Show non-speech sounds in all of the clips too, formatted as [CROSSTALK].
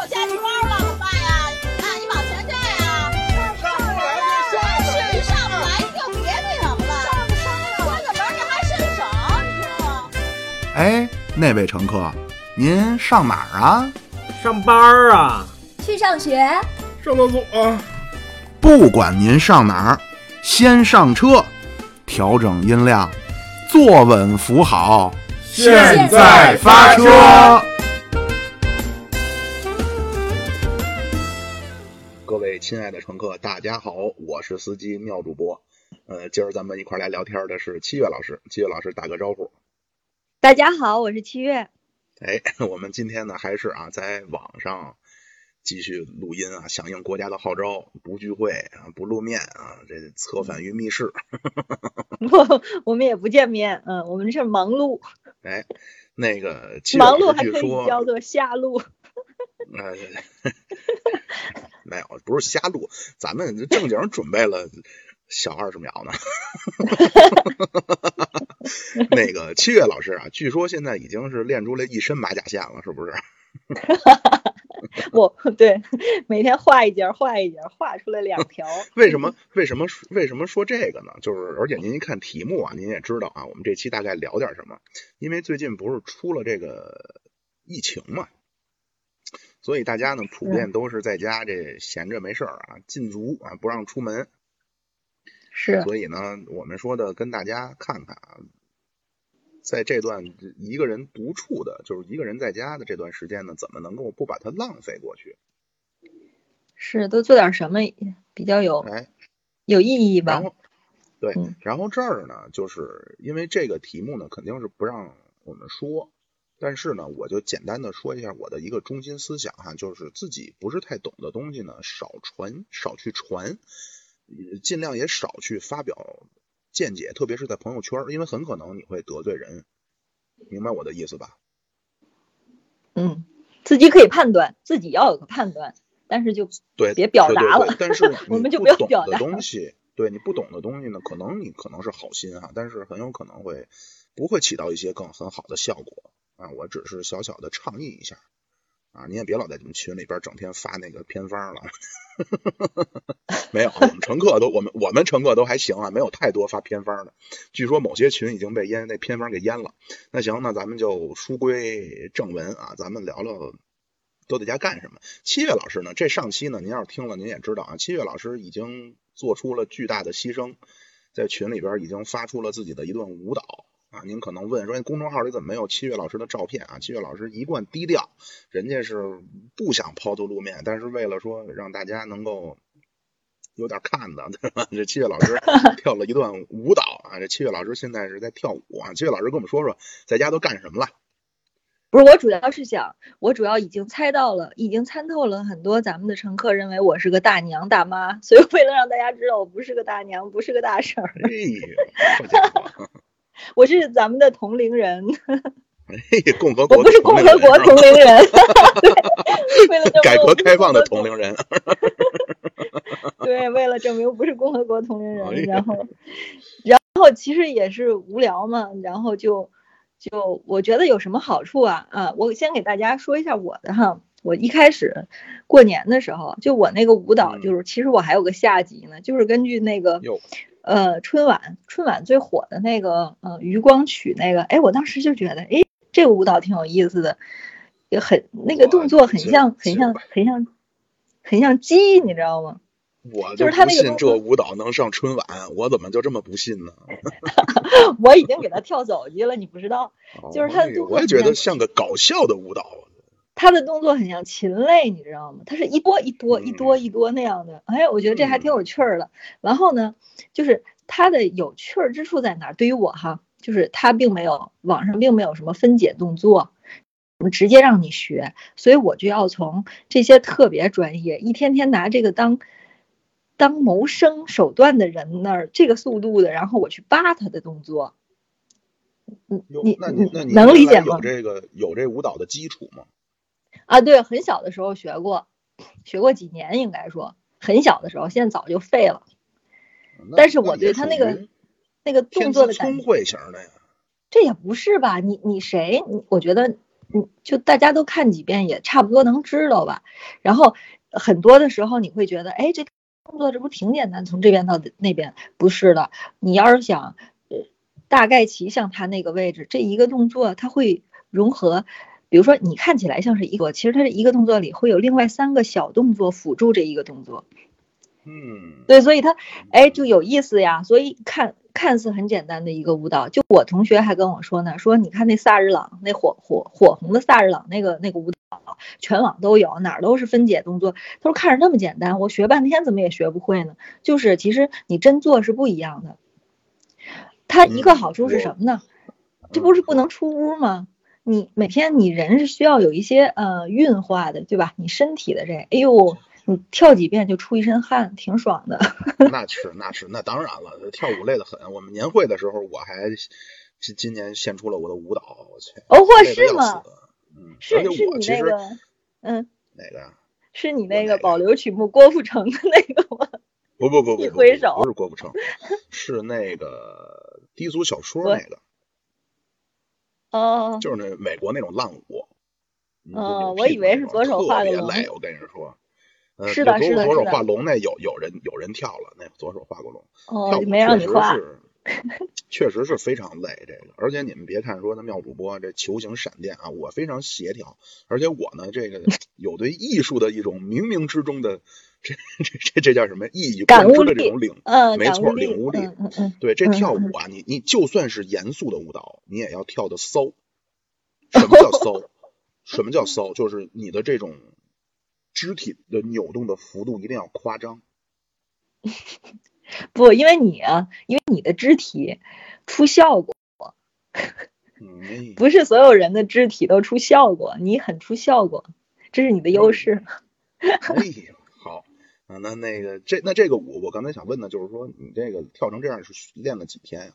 有假期包了，怎么办呀？啊，你往前站呀！上不来就下真是上不来你就别那什么了，上不上呀？关个门你还伸手，你说吗？哎，那位乘客，您上哪儿啊？上班儿啊，去上学，上厕所、不管您上哪儿，先上车，调整音量，坐稳扶好，现在发车。亲爱的乘客，大家好，我是司机妙主播。呃，今儿咱们一块儿来聊天的是七月老师，七月老师打个招呼。大家好，我是七月。哎，[LAUGHS] 我们今天呢还是啊在网上继续录音啊，响应国家的号召，不聚会啊，不露面啊，这策反于密室。[LAUGHS] 不我们也不见面，嗯，我们是忙碌，哎，那个忙碌还可以叫做下路。呃，[LAUGHS] 没有，不是瞎录，咱们正经准备了小二十秒呢。[LAUGHS] 那个七月老师啊，据说现在已经是练出了一身马甲线了，是不是？[LAUGHS] 我对每天画一节，画一节，画出来两条。[LAUGHS] 为什么？为什么？为什么说这个呢？就是，而且您一看题目啊，您也知道啊，我们这期大概聊点什么？因为最近不是出了这个疫情嘛，所以大家呢普遍都是在家这闲着没事儿啊，禁足啊，不让出门。是所以呢，我们说的跟大家看看啊，在这段一个人独处的，就是一个人在家的这段时间呢，怎么能够不把它浪费过去？是，都做点什么比较有哎，有意义吧然？后对嗯，然后这儿呢，就是因为这个题目呢，肯定是不让我们说，但是呢，我就简单的说一下我的一个中心思想哈，就是自己不是太懂的东西呢，少传，少去传，呃尽量也少去发表见解，特别是在朋友圈，因为很可能你会得罪人，明白我的意思吧？嗯，自己可以判断，自己要有个判断，但是就对，别表达了对但是 [LAUGHS] 我们就不要表达东西，对你不懂的东西呢，可能你可能是好心哈，但是很有可能会不会起到一些更很好的效果啊。我只是小小的倡议一下啊，你也别老在你们群里边整天发那个偏方了。哈哈哈没有，我们乘客都我们我们乘客都还行啊，没有太多发偏方的。据说某些群已经被淹那偏方给淹了。那行，那咱们就书归正文啊，咱们聊聊都在家干什么。七月老师呢，这上期呢，您要是听了，您也知道啊，七月老师已经做出了巨大的牺牲，在群里边已经发出了自己的一段舞蹈啊。您可能问说，哎公众号里怎么没有七月老师的照片啊？七月老师一贯低调，人家是不想抛头露面，但是为了说让大家能够。有点看的，对吧？这七月老师 [LAUGHS] 跳了一段舞蹈啊！这七月老师现在是在跳舞啊！七月老师跟我们说说，在家都干什么了？不是我主要是想，我主要已经猜到了，已经参透了很多咱们的乘客认为我是个大娘大妈，所以为了让大家知道我不是个大娘，不是个大婶儿，哎呦，好家伙！我是咱们的同龄人，哎，[LAUGHS] 共和国我不是共和国 [LAUGHS] 同龄人，对，为了证明改革我不是开放的共和国同龄人，对，为了证明不是共和国同龄人，然后，然后其实也是无聊嘛，然后就就我觉得有什么好处啊？啊，我先给大家说一下我的哈，我一开始过年的时候，就我那个舞蹈，嗯。就是其实我还有个下集呢，就是根据那个哟，呃春晚春晚最火的那个呃余光曲那个，哎，我当时就觉得，哎，这个舞蹈挺有意思的，也很那个动作很像很像很像很像鸡，你知道吗？我就是就不信他那个动这舞蹈能上春晚，我怎么就这么不信呢？[LAUGHS] 我已经给他跳走去了，你不知道，就是他我也觉得像个搞笑的舞蹈。他的动作很像禽类，你知道吗？他是一波一波一多嗯一多那样的，哎，我觉得这还挺有趣儿的。然后呢，就是他的有趣儿之处在哪儿？对于我哈，就是他并没有网上并没有什么分解动作，我们直接让你学，所以我就要从这些特别专业，一天天拿这个当当谋生手段的人那儿，这个速度的，然后我去扒他的动作。你你那你那你能理解吗有？这个有这舞蹈的基础吗？啊，对，很小的时候学过，学过几年应该说，很小的时候，现在早就废了。但是我对他那个于那个动作的感觉，聪慧型的呀。这也不是吧？你你谁？你我觉得你，就大家都看几遍也差不多能知道吧。然后很多的时候你会觉得，哎，这动作这不挺简单，从这边到那边，不是的。你要是想，呃，大概其像他那个位置，这一个动作他会融合。比如说你看起来像是一个，其实它这一个动作里会有另外三个小动作辅助这一个动作。嗯，对，所以它，哎，就有意思呀。所以看看似很简单的一个舞蹈，就我同学还跟我说呢，说你看那萨日朗那火火火红的萨日朗那个那个舞蹈，全网都有，哪儿都是分解动作。他说看着那么简单，我学半天怎么也学不会呢？就是其实你真做是不一样的。它一个好处是什么呢？这不是不能出屋吗？你每天你人是需要有一些呃运化的，对吧？你身体的这，哎呦。你跳几遍就出一身汗，挺爽的。[LAUGHS] 那是那是那当然了，跳舞累得很。我们年会的时候，我还今今年献出了我的舞蹈，我去。哦，或是吗？嗯，是是你那个，嗯，哪个？是你那个保留曲目郭富城的那个吗？不不不不，一挥手不是郭富城，是那个低俗小说那个。哦。就是那美国那种浪舞。哦，我以为是左手画的。特别累，我跟你说。是的，是的，左手画龙那有有人有人跳了，那左手画过龙，哦，没让你画，确实是非常累这个。而且你们别看说那妙主播这球形闪电啊，我非常协调，而且我呢这个 [LAUGHS] 有对艺术的一种冥冥之中的这这这这叫什么意义贯之的这种领，嗯，没错，领悟力，嗯嗯，对，这跳舞啊，你你就算是严肃的舞蹈，你也要跳的骚。[LAUGHS] 什么叫骚？什么叫骚？就是你的这种。肢体的扭动的幅度一定要夸张，[LAUGHS] 不，因为你啊，因为你的肢体出效果，不是所有人的肢体都出效果，你很出效果，这是你的优势。啊，那那个这那这个舞，我刚才想问的就是说，你这个跳成这样是练了几天呀？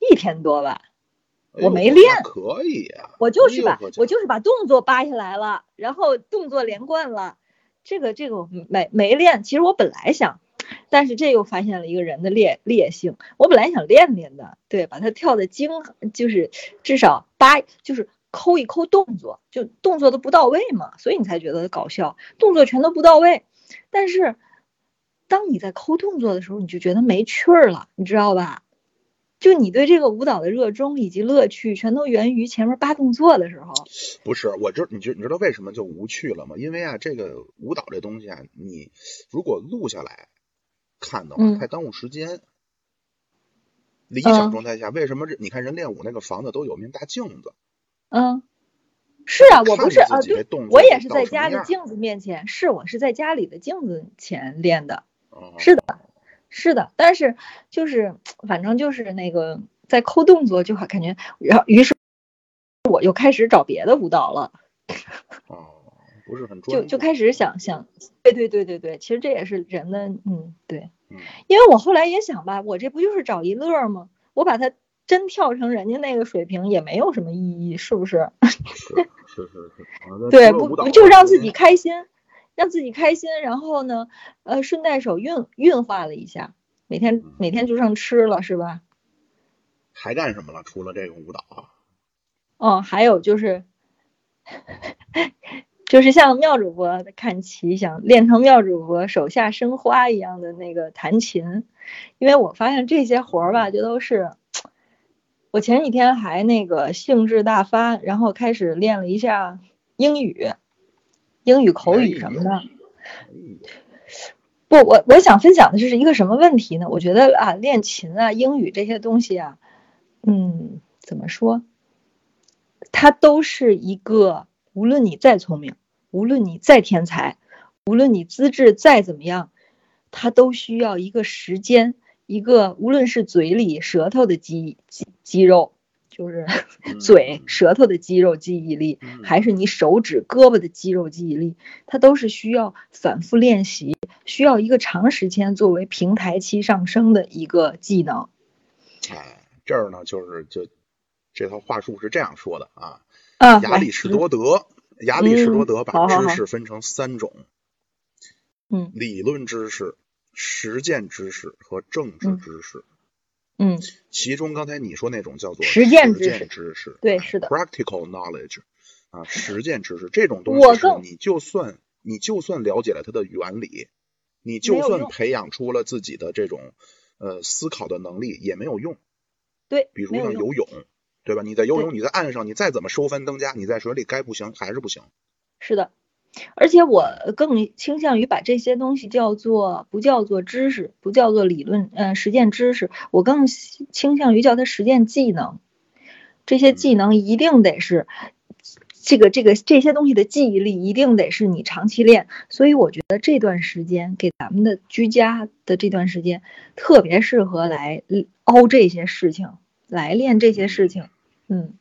一天多吧。我没练，可以啊，我就是把我就是把动作扒下来了，然后动作连贯了，这个这个没没练。其实我本来想，但是这又发现了一个人的劣劣性。我本来想练练的，对，把它跳的精，就是至少扒，就是抠一抠动作，就动作都不到位嘛，所以你才觉得搞笑，动作全都不到位。但是当你在抠动作的时候，你就觉得没趣儿了，你知道吧？就你对这个舞蹈的热衷以及乐趣，全都源于前面八动作的时候。不是，我知你知你知道为什么就无趣了吗？因为啊，这个舞蹈这东西啊，你如果录下来看的话，太耽误时间。理想状态下，为什么你看人练舞那个房子都有面大镜子？嗯，是啊，我不是啊，对，我也是在家的镜子面前，是我是在家里的镜子前练的，是的。是的，但是就是反正就是那个在抠动作，就感觉，然后于是我又开始找别的舞蹈了。哦，不是很就就开始想想，对对对对对，其实这也是人的，嗯对，因为我后来也想吧，我这不就是找一乐吗？我把它真跳成人家那个水平也没有什么意义，是不是？是是是是，对，不不就让自己开心。让自己开心，然后呢，呃，顺带手运运化了一下，每天每天就剩吃了，是吧？还干什么了？除了这个舞蹈啊？哦，还有就是，[LAUGHS] 就是像妙主播看齐，想练成妙主播手下生花一样的那个弹琴，因为我发现这些活儿吧，就都是我前几天还那个兴致大发，然后开始练了一下英语。英语口语什么的，不，我我想分享的是一个什么问题呢？我觉得啊，练琴啊，英语这些东西啊，嗯，怎么说？它都是一个，无论你再聪明，无论你再天才，无论你资质再怎么样，它都需要一个时间，一个无论是嘴里舌头的肌肌肌肉。就是 [LAUGHS] 嘴、舌头的肌肉记忆力，还是你手指、胳膊的肌肉记忆力，它都是需要反复练习，需要一个长时间作为平台期上升的一个技能。哎，这儿呢，就是就这套话术是这样说的啊。啊，亚里士多德，亚里士多德把知识分成三种，嗯，理论知识、实践知识和政治知识。嗯，其中刚才你说那种叫做实践知识。对是的，practical knowledge 啊，实践知识这种东西是你就算你就算了解了它的原理，你就算培养出了自己的这种呃思考的能力也没有用。对，比如像游泳，对吧？你在游泳，你在岸上，你再怎么收帆登家，你在水里该不行还是不行。是的，而且我更倾向于把这些东西叫做不叫做知识，不叫做理论，呃，实践知识，我更倾倾向于叫它实践技能。这些技能一定得是这个这个这些东西的记忆力一定得是你长期练，所以我觉得这段时间给咱们的居家的这段时间特别适合来凹这些事情，来练这些事情，嗯。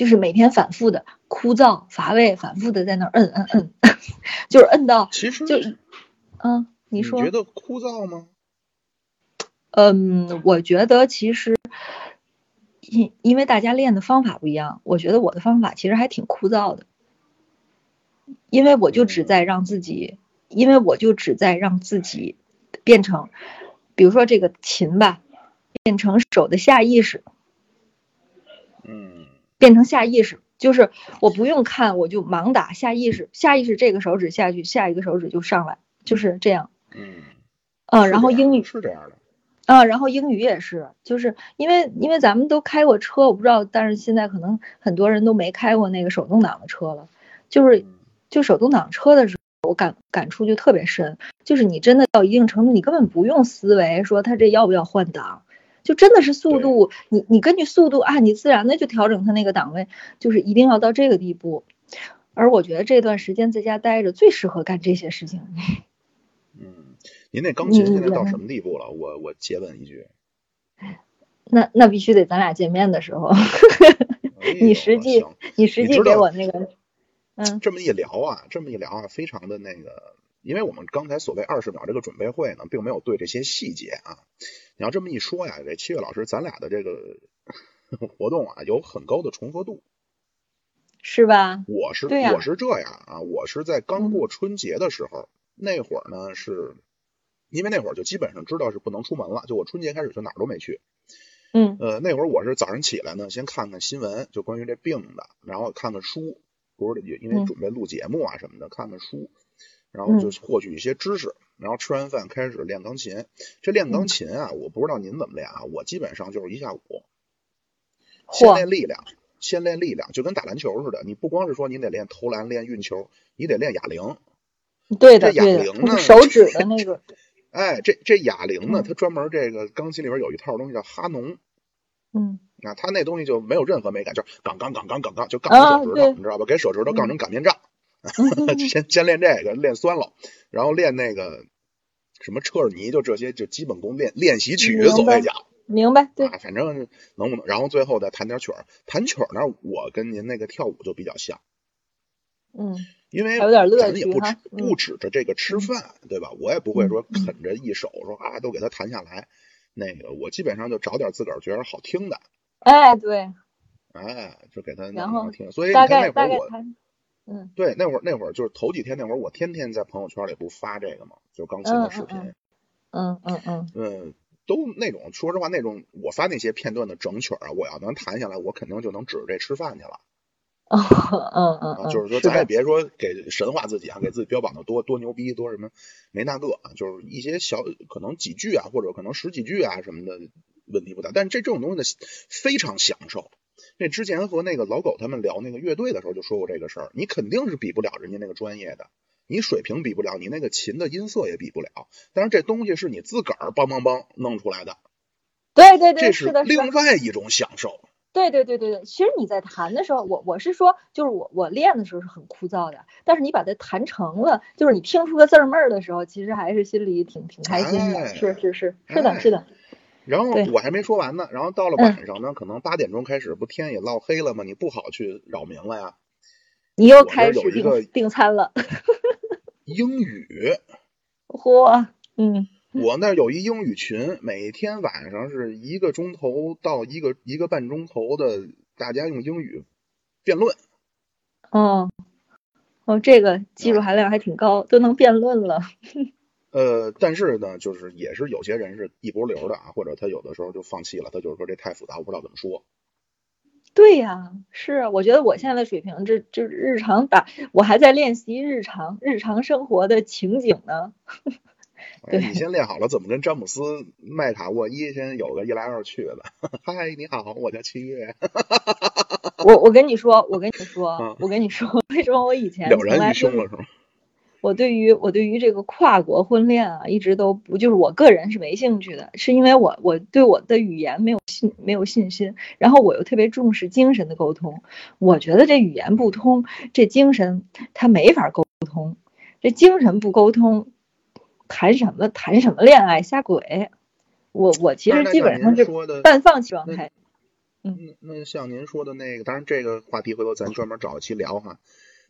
嗯，就是每天反复的枯燥乏味，反复的在那儿摁摁摁，[LAUGHS] 就是摁到其实就嗯，你你说觉得枯燥吗？嗯，我觉得其实因因为大家练的方法不一样，我觉得我的方法其实还挺枯燥的，因为我就只在让自己，因为我就只在让自己变成，比如说这个琴吧，变成手的下意识，嗯变成下意识，就是我不用看，我就盲打下意识，下意识这个手指下去，下一个手指就上来，就是这样。嗯，嗯，是这样然后英语是这样的。啊，然后英语也是，就是因为因为咱们都开过车，我不知道，但是现在可能很多人都没开过那个手动挡的车了，就是嗯就手动挡车的时候，我感感触就特别深，就是你真的到一定程度，你根本不用思维说它这要不要换挡，就真的是速度，你你根据速度啊，你自然的就调整它那个档位，就是一定要到这个地步。而我觉得这段时间在家待着最适合干这些事情。[LAUGHS] 嗯，您那钢琴现在到什么地步了？我我接问一句。那那必须得咱俩见面的时候，哎你实际行你实际给我那个，嗯这么一聊啊，这么一聊啊，非常的那个，因为我们刚才所谓二十秒这个准备会呢，并没有对这些细节啊。你要这么一说呀，这七月老师，咱俩的这个 [LAUGHS] 活动啊，有很高的重合度。是吧？我是、我是这样啊，我是在刚过春节的时候，那会儿呢是，因为那会儿就基本上知道是不能出门了，就我春节开始就哪儿都没去。嗯呃，那会儿我是早上起来呢，先看看新闻，就关于这病的，然后看看书，不是也因为嗯准备录节目啊什么的，看看书，然后就嗯获取一些知识，然后吃完饭开始练钢琴。这练钢琴啊，我不知道您怎么练啊，我基本上就是一下午，先练力量，先练力量，就跟打篮球似的，你不光是说你得练投篮、练运球，你得练哑铃。对的这哑，铃呢手指的那个，[LAUGHS] 哎，这这哑铃呢，嗯它专门这个钢琴里边有一套东西叫哈农。嗯啊，它那东西就没有任何美感，就是杠杠杠杠杠杠，就杠手指头，对你知道吧？给手指头杠成擀面杖。嗯 [LAUGHS] 先 [LAUGHS] 先练这个，练酸了，然后练那个什么车尔尼，就这些就基本功练练习曲，所谓讲明白对啊，反正能不能，然后最后再弹点曲儿。弹曲儿呢，我跟您那个跳舞就比较像，嗯因为还有点乐咱也不止嗯不指着这个吃饭，对吧？我也不会说啃着一手说啊都给他弹下来，那个我基本上就找点自个儿觉得好听的，哎对，哎，就给他弄然后好听。所以你大看概大概那会儿我。弹，嗯对，那会儿那会儿就是头几天那会儿，我天天在朋友圈里不发这个嘛，就钢琴的视频，嗯嗯嗯嗯，都那种说实话那种我发那些片段的整曲儿啊，我要能弹下来，我肯定就能指着这吃饭去了 [LAUGHS] 嗯嗯嗯啊。嗯，就是说，咱也别说给神话自己啊，给自己标榜的多多牛逼，多什么没那个啊，就是一些小可能几句啊，或者可能十几句啊什么的问题不大，但是这这种东西呢非常享受。这之前和那个老狗他们聊那个乐队的时候就说过这个事儿，你肯定是比不了人家那个专业的，你水平比不了，你那个琴的音色也比不了。但是这东西是你自个儿梆梆梆弄出来的，对对对这是另外一种享受。对对对对对，其实你在弹的时候，我我是说，就是我我练的时候是很枯燥的，但是你把它弹成了，就是你听出个字儿妹儿的时候，其实还是心里挺挺开心的。哎是是是是的是的，然后我还没说完呢，然后到了嗯晚上呢，可能八点钟开始，不天也落黑了吗？你不好去扰民了呀。你又开始一个订订餐了，[LAUGHS] 英语，嚯，嗯我那儿有一英语群，每天晚上是一个钟头到一个一个半钟头的，大家用英语辩论。哦哦，这个技术含量还挺高，都能辩论了。[LAUGHS] 呃，但是呢，就是也是有些人是一波流的啊，或者他有的时候就放弃了，他就是说这太复杂，我不知道怎么说。对呀，是啊，我觉得我现在的水平，这这日常打，我还在练习日常日常生活的情景呢。[LAUGHS] 哎，你先练好了怎么跟詹姆斯麦卡沃伊先有个一来二去的。[LAUGHS] 嗨，你好，我叫七月。[LAUGHS] 我我跟你说，我跟你说嗯，我跟你说，为什么我以前了然从来就于胸了是吗？我对于我对于这个跨国婚恋啊，一直都不就是我个人是没兴趣的，是因为我我对我的语言没有信没有信心，然后我又特别重视精神的沟通，我觉得这语言不通，这精神他没法沟通，这精神不沟通，谈什么谈什么恋爱瞎鬼，我我其实基本上是半放弃状那态。嗯那像您说的那个，当然这个话题回头咱专门找一期聊哈。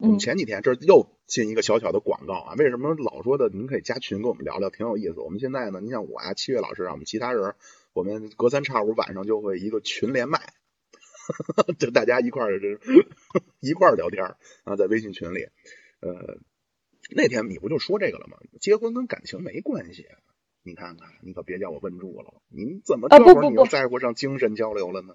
我们嗯前几天这又进一个小小的广告啊，为什么老说的您可以加群跟我们聊聊，挺有意思。我们现在呢，你像我啊、七月老师啊，我们其他人，我们隔三差五晚上就会一个群连麦，[LAUGHS] 就大家一块儿这 [LAUGHS] 一块儿聊天儿啊，在微信群里。呃，那天你不就说这个了吗？结婚跟感情没关系。你看看，你可别叫我问住了，您怎么这会儿你又在乎上精神交流了呢？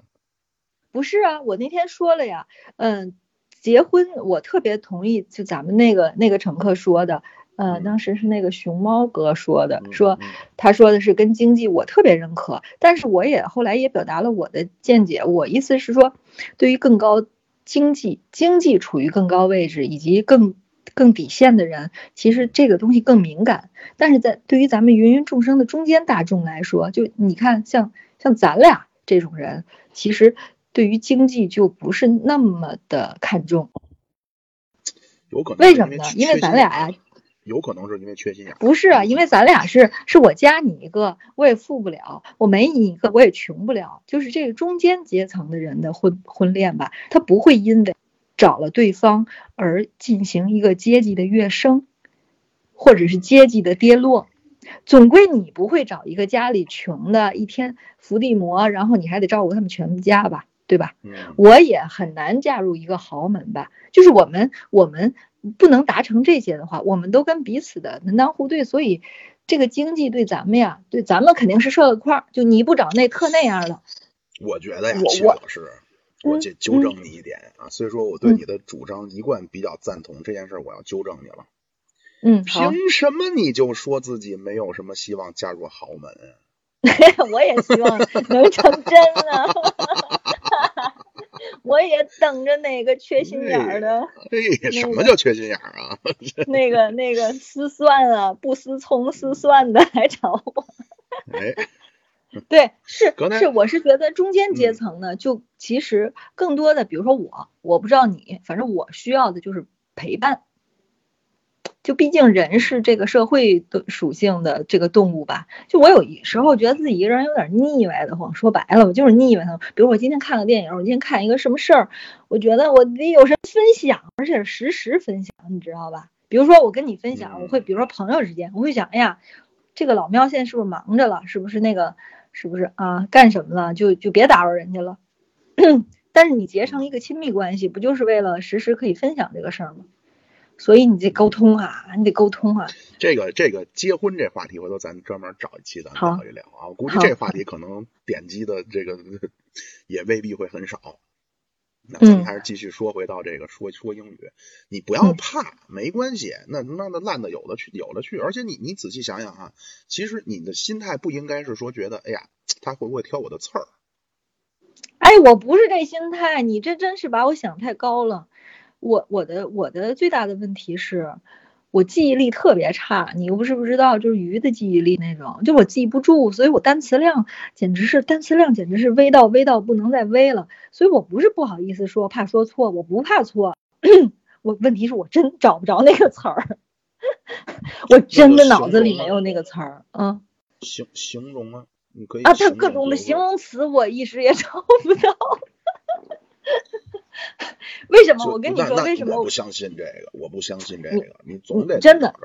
不是啊，我那天说了呀，嗯，结婚我特别同意，就咱们那个那个乘客说的，呃，嗯。当时是那个熊猫哥说的，嗯说嗯。他说的是跟经济，我特别认可，但是我也后来也表达了我的见解，我意思是说，对于更高经济经济处于更高位置以及更更底线的人，其实这个东西更敏感，但是在对于咱们芸芸众生的中间大众来说，就你看像像咱俩这种人，其实对于经济就不是那么的看重。有可能为什么呢？因为咱俩呀，有可能是因为缺心眼儿。不是啊，因为咱俩是是我加你一个，我也富不了；我没你一个，我也穷不了。就是这个中间阶层的人的婚婚恋吧，他不会因为找了对方而进行一个阶级的跃升，或者是阶级的跌落。总归你不会找一个家里穷的，一天伏地魔，然后你还得照顾他们全家吧，对吧？嗯，我也很难嫁入一个豪门吧。就是我们我们不能达成这些的话，我们都跟彼此的门当户对，所以这个经济对咱们呀，对咱们肯定是设了框儿。就你不找那特那样的，我觉得呀，我我七月老师，我嗯纠纠正你一点啊。虽说我对嗯你的主张一贯比较赞同，这件事我要纠正你了。嗯，好，凭什么你就说自己没有什么希望嫁入豪门？[LAUGHS] 我也希望能成真啊。[LAUGHS] 我也等着哪个缺心眼儿的，哎，什么叫缺心眼儿啊？[LAUGHS] 那个那个思算啊，不思聪思算的来找我。哎，对，是是，我是觉得中间阶嗯层呢，就其实更多的，比如说我，我不知道你，反正我需要的就是陪伴。就毕竟人是这个社会的属性的这个动物吧，就我有时候觉得自己一个人有点腻歪的慌。说白了，我就是腻歪的。比如我今天看个电影，我今天看一个什么事儿，我觉得我得有人分享，而且是实时分享，你知道吧？比如说我跟你分享，我会比如说朋友之间，我会想，哎呀，这个老喵现在是不是忙着了？是不是那个是不是啊？干什么了？就就别打扰人家了。[COUGHS] 但是你结成一个亲密关系，不就是为了实时可以分享这个事儿吗？所以你得沟通啊，你得沟通啊。这个这个结婚这话题，回头咱专门找一期咱好聊一聊啊。我估计这话题可能点击的这个 [LAUGHS] 也未必会很少。那咱们嗯还是继续说回到这个说说英语，你不要嗯怕，没关系，那那那烂的有的去有的去，而且你你仔细想想啊，其实你的心态不应该是说觉得，哎呀，他会不会挑我的刺儿？哎，我不是这心态，你这真是把我想太高了。我我的我的最大的问题是，我记忆力特别差，你又不是不知道，就是鱼的记忆力那种，就我记不住，所以我单词量简直是单词量简直是微到微到不能再微了。所以我不是不好意思说，怕说错，我不怕错。[CLEARS THROAT] 我问题是我真找不着那个词儿，[LAUGHS] 我真的脑子里没有那个词儿，嗯。形形容啊，你可以啊，它各种的形容词我一时也 [LAUGHS] 找不到。[LAUGHS] 为什么？我跟你说，为什么我不相信这个，我不相信这个，你总得真的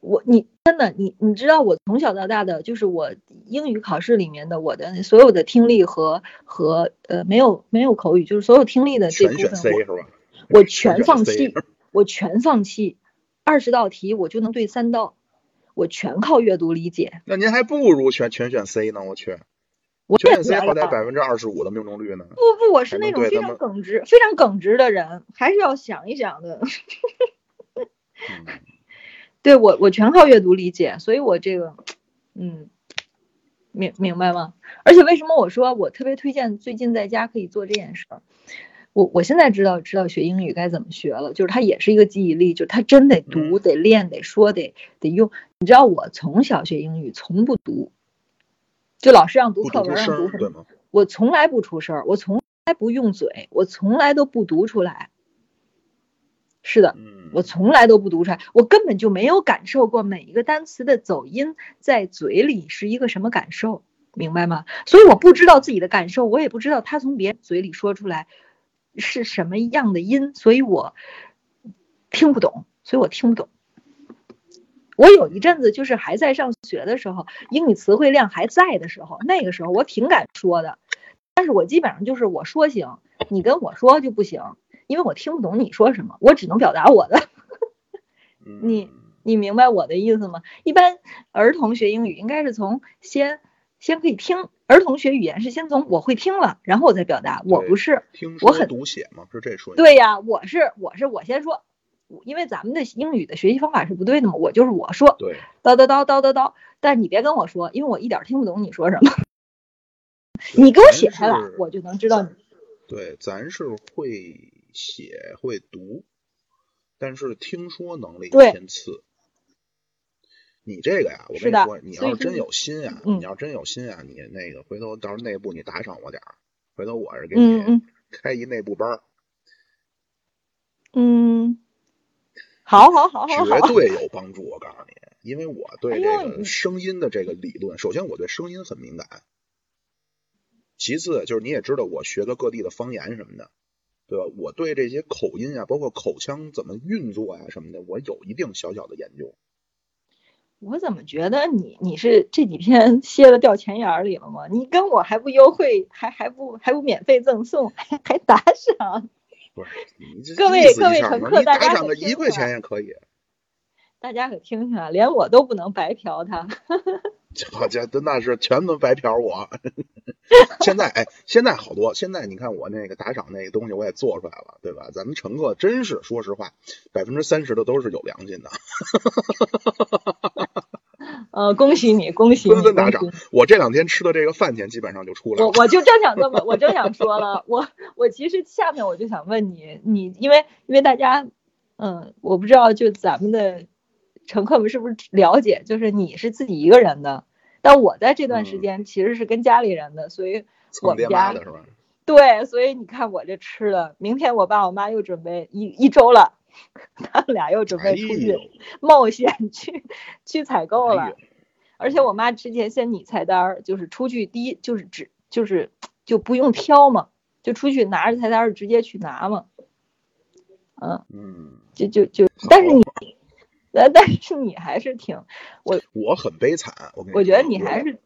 我你真的你你知道我从小到大的就是我英语考试里面的我的所有的听力和和呃没有没有口语，就是所有听力的这全选部分 C 我是吧？我全放弃，[LAUGHS] 我全放弃，二十道题我就能对三道，我全靠阅读理解。那您还不如全全选 C 呢，我去，选 C 也觉得好歹百分之二十五的命中率呢。不不，我是那种非常耿直、非常耿直的人，还是要想一想的。嗯，[LAUGHS] 对我，我全靠阅读理解，所以我这个，嗯，明明白吗？而且为什么我说我特别推荐最近在家可以做这件事儿？我我现在知道知道学英语该怎么学了，就是它也是一个记忆力，就是它真得读、得练、得说、得得用。你知道我从小学英语从不读，就老师让读课文？我从来不出声，我从来不用嘴，我从来都不读出来。是的，嗯，我从来都不读出来，我根本就没有感受过每一个单词的走音在嘴里是一个什么感受，明白吗？所以我不知道自己的感受，我也不知道他从别人嘴里说出来是什么样的音，所以我听不懂，所以我听不懂。我有一阵子就是还在上学的时候，英语词汇量还在的时候，那个时候我挺敢说的，但是我基本上就是我说行，你跟我说就不行，因为我听不懂你说什么，我只能表达我的。嗯你你明白我的意思吗？一般儿童学英语应该是从先先可以听，儿童学语言是先从我会听了，然后我再表达。我不是，听我很读写嘛，是这说。对呀，我是我是我先说，因为咱们的英语的学习方法是不对的嘛，我就是我说对，叨叨叨叨叨叨，但你别跟我说，因为我一点儿听不懂你说什么，你给我写下来，我就能知道你。对，咱是会写会读，但是听说能力对偏次。你这个呀，我跟你说，你要是真有心啊，嗯你要真有心呀，你那个回头到时候内部你打赏我点儿，回头我是给你开一内部班儿，嗯，好好好好好，绝对有帮助。我告诉你，因为我对哎这个声音的这个理论，首先我对声音很敏感，其次就是你也知道我学的各地的方言什么的，对吧？我对这些口音啊，包括口腔怎么运作呀、什么的，我有一定小小的研究。我怎么觉得你你是这几天 [LAUGHS] 歇了掉钱眼儿里了吗？你跟我还不优惠，还还不还不免费赠送，还还打赏，各位各位乘客大打赏个一块钱也可以。大家可听听啊，连我都不能白嫖他。[LAUGHS] 好家伙，那是全都白嫖我。[LAUGHS] 现在哎，现在好多，现在你看我那个打赏那个东西我也做出来了，对吧？咱们乘客真是说实话，百分之三十的都是有良心的，[LAUGHS] 呃，恭喜你，恭喜你，纷纷打赏恭喜你。我这两天吃的这个饭钱基本上就出来了。我我就正想这么，我正想说了，我我其实下面我就想问你，你因为因为大家，嗯，我不知道就咱们的乘客们是不是了解，就是你是自己一个人的，但我在这段时嗯间其实是跟家里人的，所以我们家的是吧？对，所以你看我这吃的，明天我爸我妈又准备一一周了，[LAUGHS] 他们俩又准哎备出去，冒险去去采购了。哎而且我妈之前先拟菜单儿，就是出去第一就是只就是就不用挑嘛，就出去拿着菜单儿直接去拿嘛，嗯，嗯，就就就，但是你，但，但是你还是挺，我我很悲惨，我我觉得你还是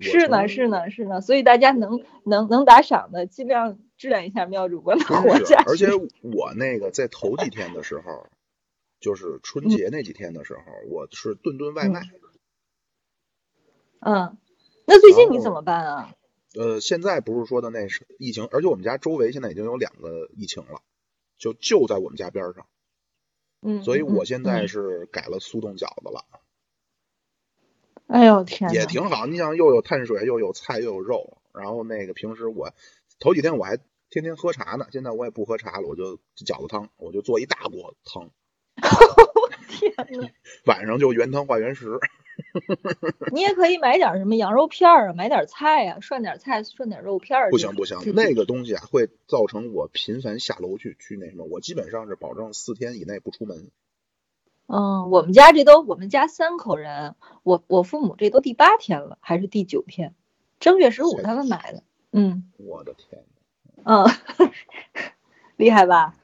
是呢是呢是呢，所以大家能能能打赏的，尽量支援一下妙主播能活真是，而且。我那个在头几天的时候，就是春嗯节那几天的时候，我是顿顿外卖。嗯，那最近你怎么办啊？呃，现在不是说的那是疫情，而且我们家周围现在已经有两个疫情了，就就在我们家边上，嗯，所以嗯我现在嗯是改了速冻饺子了，哎呦天，也挺好。你想又有碳水，又有菜，又有肉，然后那个平时我头几天我还天天喝茶呢，现在我也不喝茶了，我就饺子汤，我就做一大锅汤，天呐，晚上就原汤化原食。[LAUGHS] 你也可以买点什么羊肉片儿啊，买点菜啊，涮点菜，涮点肉片儿。不行不行那个东西啊会造成我频繁下楼去去那什么，我基本上是保证四天以内不出门。嗯，我们家这都我们家三口人，我我父母这都第八天了，还是第九天？正月十五他们买的。嗯我的天，嗯，厉害吧？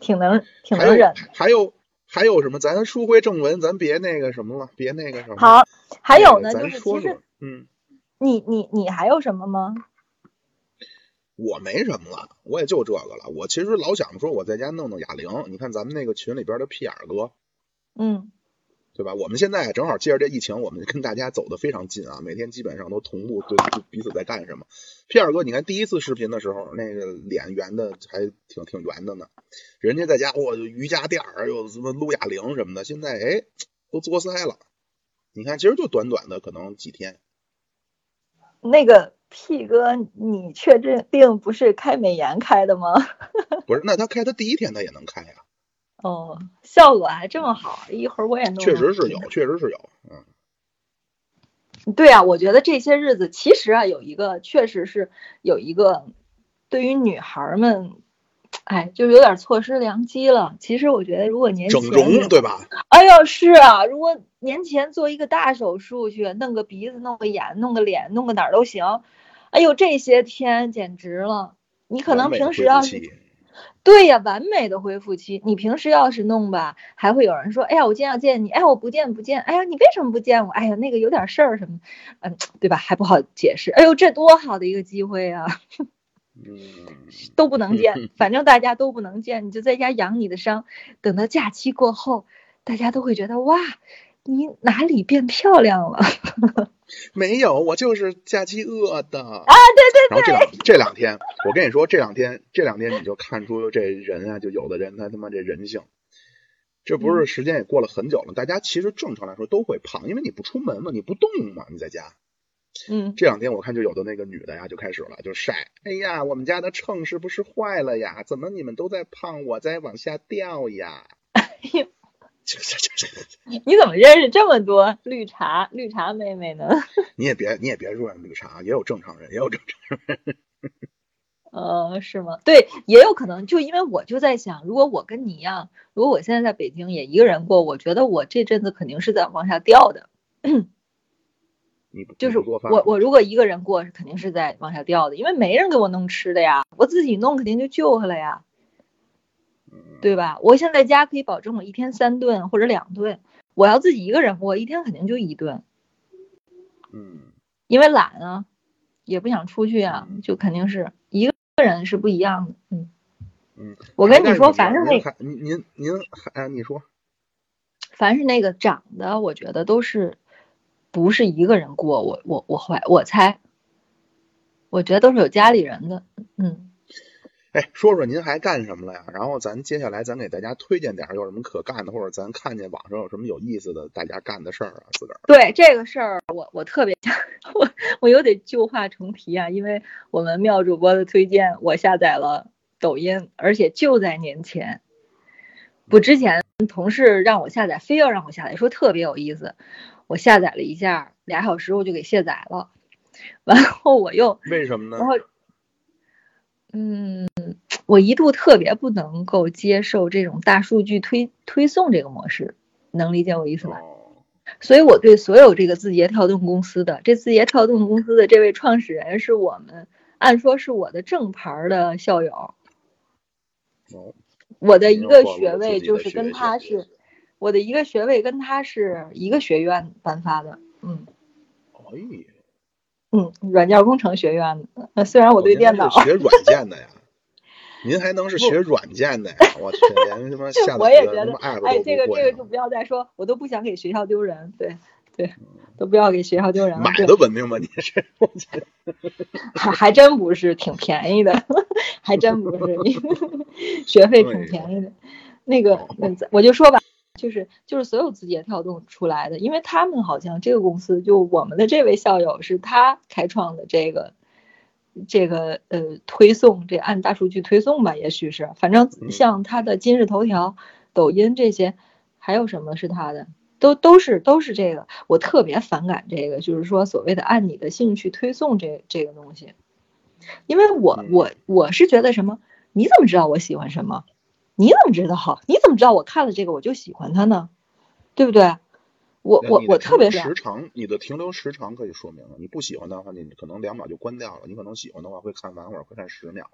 挺能挺能忍。还有还有什么？咱书归正文，咱别那个什么了，别那个什么。好，还有呢，那个就是其实咱说说，嗯，你你你还有什么吗？我没什么了，我也就这个了。我其实老想说我在家弄弄哑铃，你看咱们那个群里边的屁眼哥，嗯对吧？我们现在正好借着这疫情，我们跟大家走得非常近啊，每天基本上都同步对彼此在干什么。皮尔哥，你看第一次视频的时候，那个脸圆的还挺挺圆的呢，人家在家哇，瑜伽垫儿又什么撸哑铃什么的，现在哎都作腮了。你看，其实就短短的可能几天。那个 P 哥，你确定不是开美颜开的吗？[LAUGHS] 不是，那他开他第一天他也能开呀。哦，效果还这么好，一会儿我也弄。确实是有，确实是有，嗯。对啊，我觉得这些日子其实啊，有一个确实是有一个对于女孩们，哎，就有点错失良机了。其实我觉得，如果年前整容对吧？哎呦，是啊，如果年前做一个大手术去弄个鼻子、弄个眼、弄个脸、弄个哪儿都行。哎呦，这些天简直了！你可能平时要是。对呀，完美的恢复期。你平时要是弄吧，还会有人说：“哎呀，我今天要见你。”哎，我不见不见。哎呀，你为什么不见我？哎呀，那个有点事儿什么，嗯，对吧？还不好解释。哎呦，这多好的一个机会啊！嗯，都不能见，[LAUGHS] 反正大家都不能见，你就在家养你的伤。等到假期过后，大家都会觉得哇，你哪里变漂亮了？[LAUGHS] 没有，我就是假期饿的啊！对对对。然后这两这两天，我跟你说，这两天这两天你就看出这人啊，就有的人他他妈这人性，这不是时间也过了很久了，大家其实正常来说都会胖，因为你不出门嘛，你不动嘛，你在家。嗯。这两天我看就有的那个女的呀，就开始了，就晒，哎呀，我们家的秤是不是坏了呀？怎么你们都在胖，我在往下掉呀？哎呦。[LAUGHS] 你怎么认识这么多绿茶绿茶妹妹呢？[LAUGHS] 你也别你也别说绿茶，也有正常人，也有正常人。[LAUGHS] 呃，是吗？对，也有可能，就因为我就在想，如果我跟你一样，如果我现在在北京也一个人过，我觉得我这阵子肯定是在往下掉的。[CLEARS THROAT] 你就是我我如果一个人过，肯定是在往下掉的，因为没人给我弄吃的呀，我自己弄肯定就救回来呀。对吧？我现在家可以保证我一天三顿或者两顿，我要自己一个人，我一天肯定就一顿。嗯，因为懒啊，也不想出去啊，就肯定是一个人是不一样的。嗯嗯，我跟你说，凡是那您您您哎，你说，凡是那个长的，我觉得都是不是一个人过，我我我怀我猜，我觉得都是有家里人的。嗯。哎，说说您还干什么了呀？然后咱接下来咱给大家推荐点有什么可干的，或者咱看见网上有什么有意思的大家干的事儿啊，自个儿。对这个事儿，我我特别想，我我又得旧话重提啊，因为我们妙主播的推荐，我下载了抖音，而且就在年前，不之前同事让我下载，非要让我下载，说特别有意思，我下载了一下，俩小时我就给卸载了，[LAUGHS] 完后我又为什么呢？然后。嗯，我一度特别不能够接受这种大数据推推送这个模式，能理解我意思吧？所以我对所有这个字节跳动公司的这字节跳动公司的这位创始人是我们，按说是我的正牌的校友。我的一个学位就是跟他是，我的一个学位跟他是一个学院颁发的。嗯。嗯，软件工程学院的，虽然我对电脑学软件的呀，您还能是学 [LAUGHS] 软件的呀？[LAUGHS] 我去，连他妈下我也觉得，哎，这个这个就不要再说，我都不想给学校丢人，对对，都不要给学校丢人了。买的文明吗？你是？[LAUGHS] 还还真不是，挺便宜的，还真不是，学费挺便宜的。那个，我就说吧。就是就是所有字节跳动出来的，因为他们好像这个公司就我们的这位校友是他开创的这个这个呃推送，这按大数据推送吧，也许是，反正像他的今日头条、抖音这些，还有什么是他的，都都是都是这个，我特别反感这个，就是说所谓的按你的兴趣推送这这个东西，因为我我我是觉得什么，你怎么知道我喜欢什么？你怎么知道？你怎么知道我看了这个我就喜欢它呢？对不对？我我我特别时长，你的停留时长可以说明了。你不喜欢的话，你可能两秒就关掉了；你可能喜欢的话，会看完会儿会看十秒。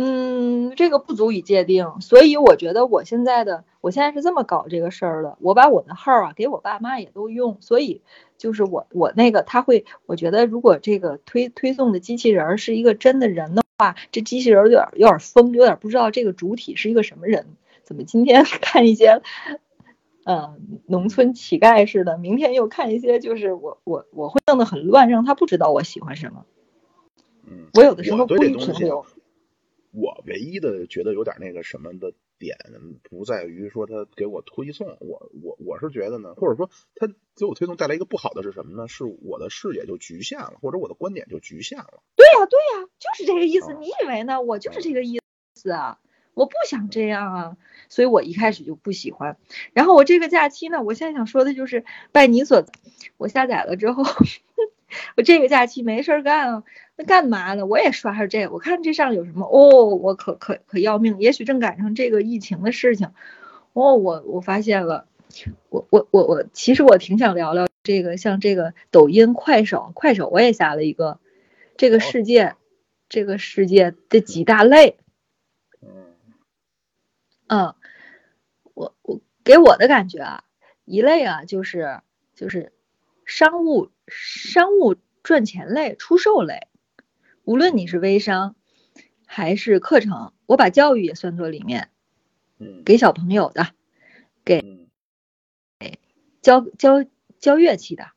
嗯，这个不足以界定，所以我觉得我现在的我现在是这么搞这个事儿的。我把我的号啊给我爸妈也都用，所以就是我我那个他会，我觉得如果这个推推送的机器人是一个真的人的话，这机器人有点有点疯，有点不知道这个主体是一个什么人。怎么今天 [LAUGHS] 看一些呃农村乞丐似的，明天又看一些就是我我我会弄得很乱，让他不知道我喜欢什么。嗯，我有的时候对故意这东西停留。我唯一的觉得有点那个什么的点，不在于说他给我推送，我我我是觉得呢，或者说他给我推送带来一个不好的是什么呢？是我的视野就局限了，或者我的观点就局限了。对呀、对呀、就是这个意思。哦你以为呢？我就是这个意思啊，我不想这样啊，所以我一开始就不喜欢。然后我这个假期呢，我现在想说的就是拜你所，我下载了之后，[LAUGHS] 我这个假期没事儿干啊，那干嘛呢？我也刷刷这个，我看这上有什么哦，我可可可要命，也许正赶上这个疫情的事情，哦，我我发现了。我我我我，其实我挺想聊聊这个，像这个抖音、快手，快手我也下了一个，这个哦世界，这个世界的几大类，嗯嗯，我我给我的感觉啊，一类啊就是就是商务商务赚钱类、出售类，无论你是微商还是课程，我把教育也算作里面，嗯。给小朋友的，给教教教乐器的，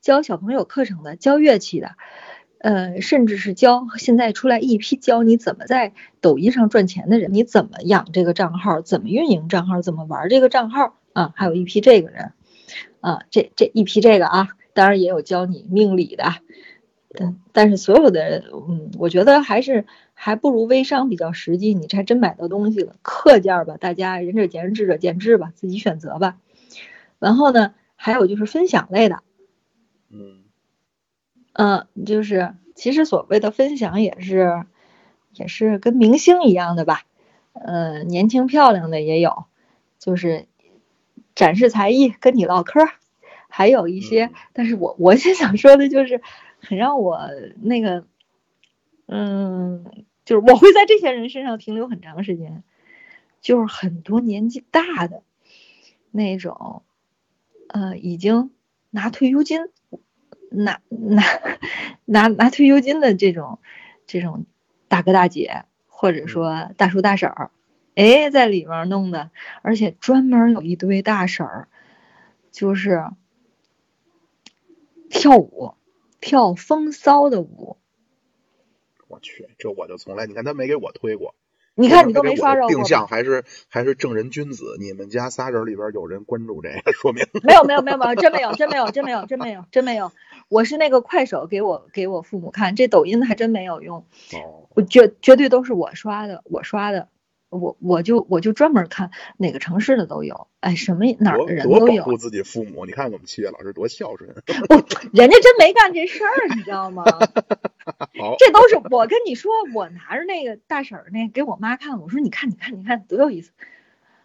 教小朋友课程的，教乐器的，呃，甚至是教现在出来一批教你怎么在抖音上赚钱的人，你怎么养这个账号，怎么运营账号，怎么玩这个账号啊，还有一批这个人啊，这这一批这个啊，当然也有教你命理的，但但是所有的，嗯，我觉得还是还不如微商比较实际，你才真买到东西了。课件吧，大家仁者见仁，智者见智吧，自己选择吧。然后呢，还有就是分享类的，嗯嗯，就是其实所谓的分享也是也是跟明星一样的吧，呃，年轻漂亮的也有，就是展示才艺，跟你唠嗑儿，还有一些嗯，[LAUGHS] 但是我我现在想说的就是很让我那个，嗯，就是我会在这些人身上停留很长时间，就是很多年纪大的那种，呃，已经拿退休金。拿拿拿拿退休金的这种这种大哥大姐，或者说大叔大婶儿，哎，在里面弄的，而且专门有一堆大婶儿，就是跳舞，跳风骚的舞。我去，这我就从来，你看他没给我推过。你看你都没刷着定过吧，向还是还是正人君子，你们家仨人里边有人关注这个，[LAUGHS] 说明没有没有没有没有，真没有真没有真没有真没有真没有，我是那个快手给我给我父母看，这抖音还真没有用。哦，我绝绝对都是我刷的，我刷的，我我就我就专门看哪个城市的都有，哎，什么哪儿的人都有，多保护自己父母。你看我们七月老师多孝顺，人家真没干这事儿，你知道吗？[LAUGHS] 这都是我跟你说，我拿着那个大婶儿那给我妈看，我说你看你看你看多有意思，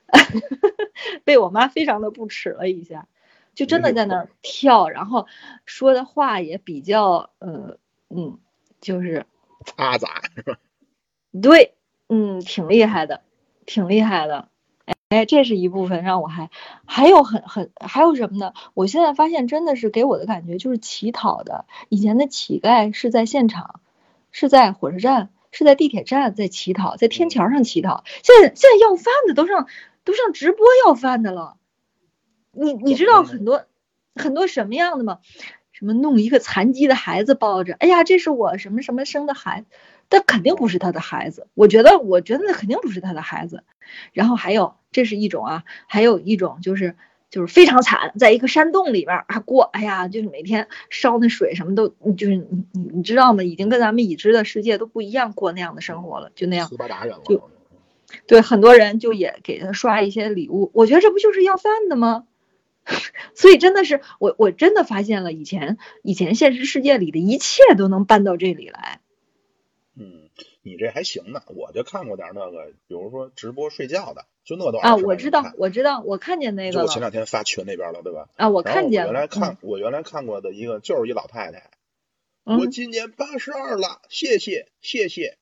[LAUGHS] 被我妈非常的不耻了一下，就真的在那儿跳，然后说的话也比较呃嗯，就是阿杂对，嗯，挺厉害的，挺厉害的。哎，这是一部分让我还还有很很还有什么呢？我现在发现真的是给我的感觉就是乞讨的，以前的乞丐是在现场，是在火车站，是在地铁站在乞讨，在天桥上乞讨。现在现在要饭的都上都上直播要饭的了。你你知道很多很多什么样的吗？什么弄一个残疾的孩子抱着，哎呀，这是我什么什么生的孩子。但肯定不是他的孩子，我觉得，我觉得那肯定不是他的孩子。然后还有，这是一种啊，还有一种就是就是非常惨，在一个山洞里边儿还过，哎呀，就是每天烧那水什么都，就是你你你知道吗？已经跟咱们已知的世界都不一样，过那样的生活了，就那样。就对，很多人就也给他刷一些礼物，我觉得这不就是要饭的吗？[LAUGHS] 所以真的是我我真的发现了以前以前现实世界里的一切都能搬到这里来。嗯，你这还行呢，我就看过点那个，比如说直播睡觉的，就那都啊，我知道，我知道，我看见那就我前两天发群那边了，对吧？啊，我看见了。我原来看嗯，我原来看过的一个就是一老太太，嗯我今年八十二了，谢谢谢谢。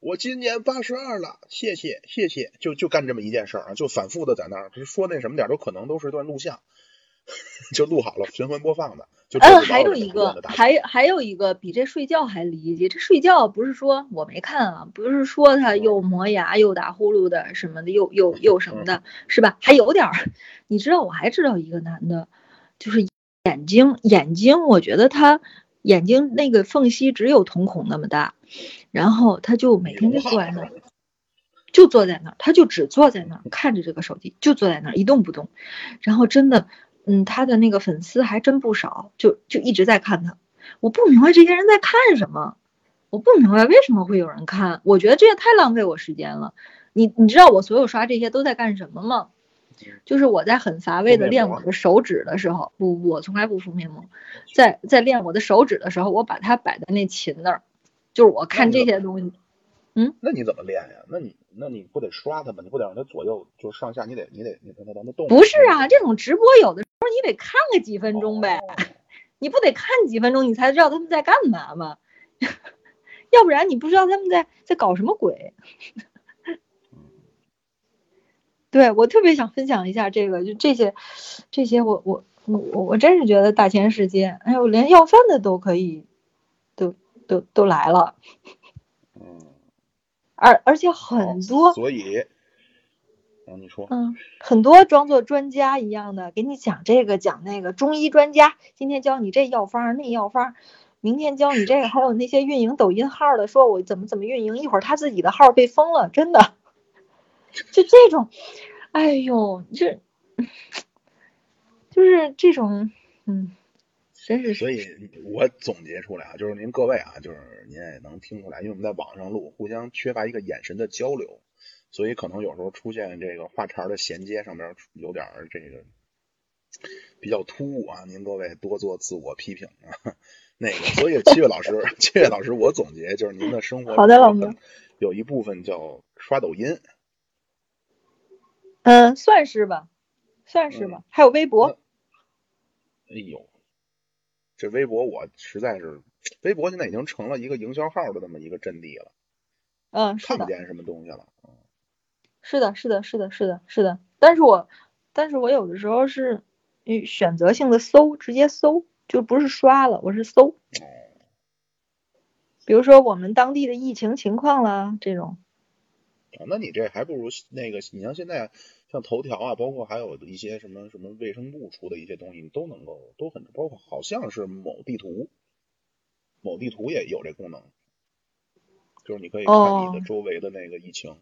我今年八十二了，谢谢谢谢，就就干这么一件事儿啊，就反复的在那儿就说那什么点儿，都可能都是段录像，[LAUGHS] 就录好了循环播放的。就嗯，还有一个，还还有一个比这睡觉还离奇。这睡觉不是说我没看啊，不是说他又磨牙又打呼噜的什么的，又又又什么的，是吧？还有点儿，你知道，我还知道一个男的，就是眼睛眼睛，我觉得他眼睛那个缝隙只有瞳孔那么大，然后他就每天就坐在那儿，就坐在那儿，他就只坐在那儿看着这个手机，就坐在那儿一动不动，然后真的。嗯，他的那个粉丝还真不少，就就一直在看他。我不明白这些人在看什么，我不明白为什么会有人看。我觉得这也太浪费我时间了。你你知道我所有刷这些都在干什么吗？就是我在很乏味的练我的手指的时候，不，我从来不敷面膜。在在练我的手指的时候，我把它摆在那琴那儿，就是我看这些东西。嗯，那你怎么练呀？那你那你不得刷它吗？你不得让它左右就上下，你得你得你让它让它动。不是啊，这种直播有的时候你得看个几分钟呗，你不得看几分钟你才知道他们在干嘛吗？[LAUGHS] 要不然你不知道他们在在搞什么鬼。[LAUGHS] 对我特别想分享一下这个，就这些这些，我我我我我真是觉得大千世界，哎呦，连要饭的都可以，都都都来了。而而且很多，所以，嗯，你说，嗯，很多装作专家一样的给你讲这个讲那个，中医专家今天教你这药方那药方，明天教你这个，还有那些运营抖音号的，说我怎么怎么运营，一会儿他自己的号被封了，真的，[LAUGHS] 就这种，哎呦，这，就是这种，嗯。真是，所以我总结出来啊，就是您各位啊，就是您也能听出来，因为我们在网上录，互相缺乏一个眼神的交流，所以可能有时候出现这个话茬的衔接上边有点这个比较突兀啊，您各位多做自我批评啊。那个，所以七月老师，七月老师，我总结就是您的生活好的，老师有一部分叫刷抖音，嗯，算是吧，算是吧，还有微博，哎呦。这微博我实在是，微博现在已经成了一个营销号的这么一个阵地了。嗯，看不见什么东西了。是的，是的，是的，是的，是的。但是我，但是我有的时候是选择性的搜，直接搜，就不是刷了，我是搜。比如说我们当地的疫情情况啦，这种。啊那你这还不如那个，你像现在。像头条啊，包括还有一些什么什么卫生部出的一些东西，你都能够都很包括，好像是某地图，某地图也有这功能，就是你可以看你的周围的那个疫情。哦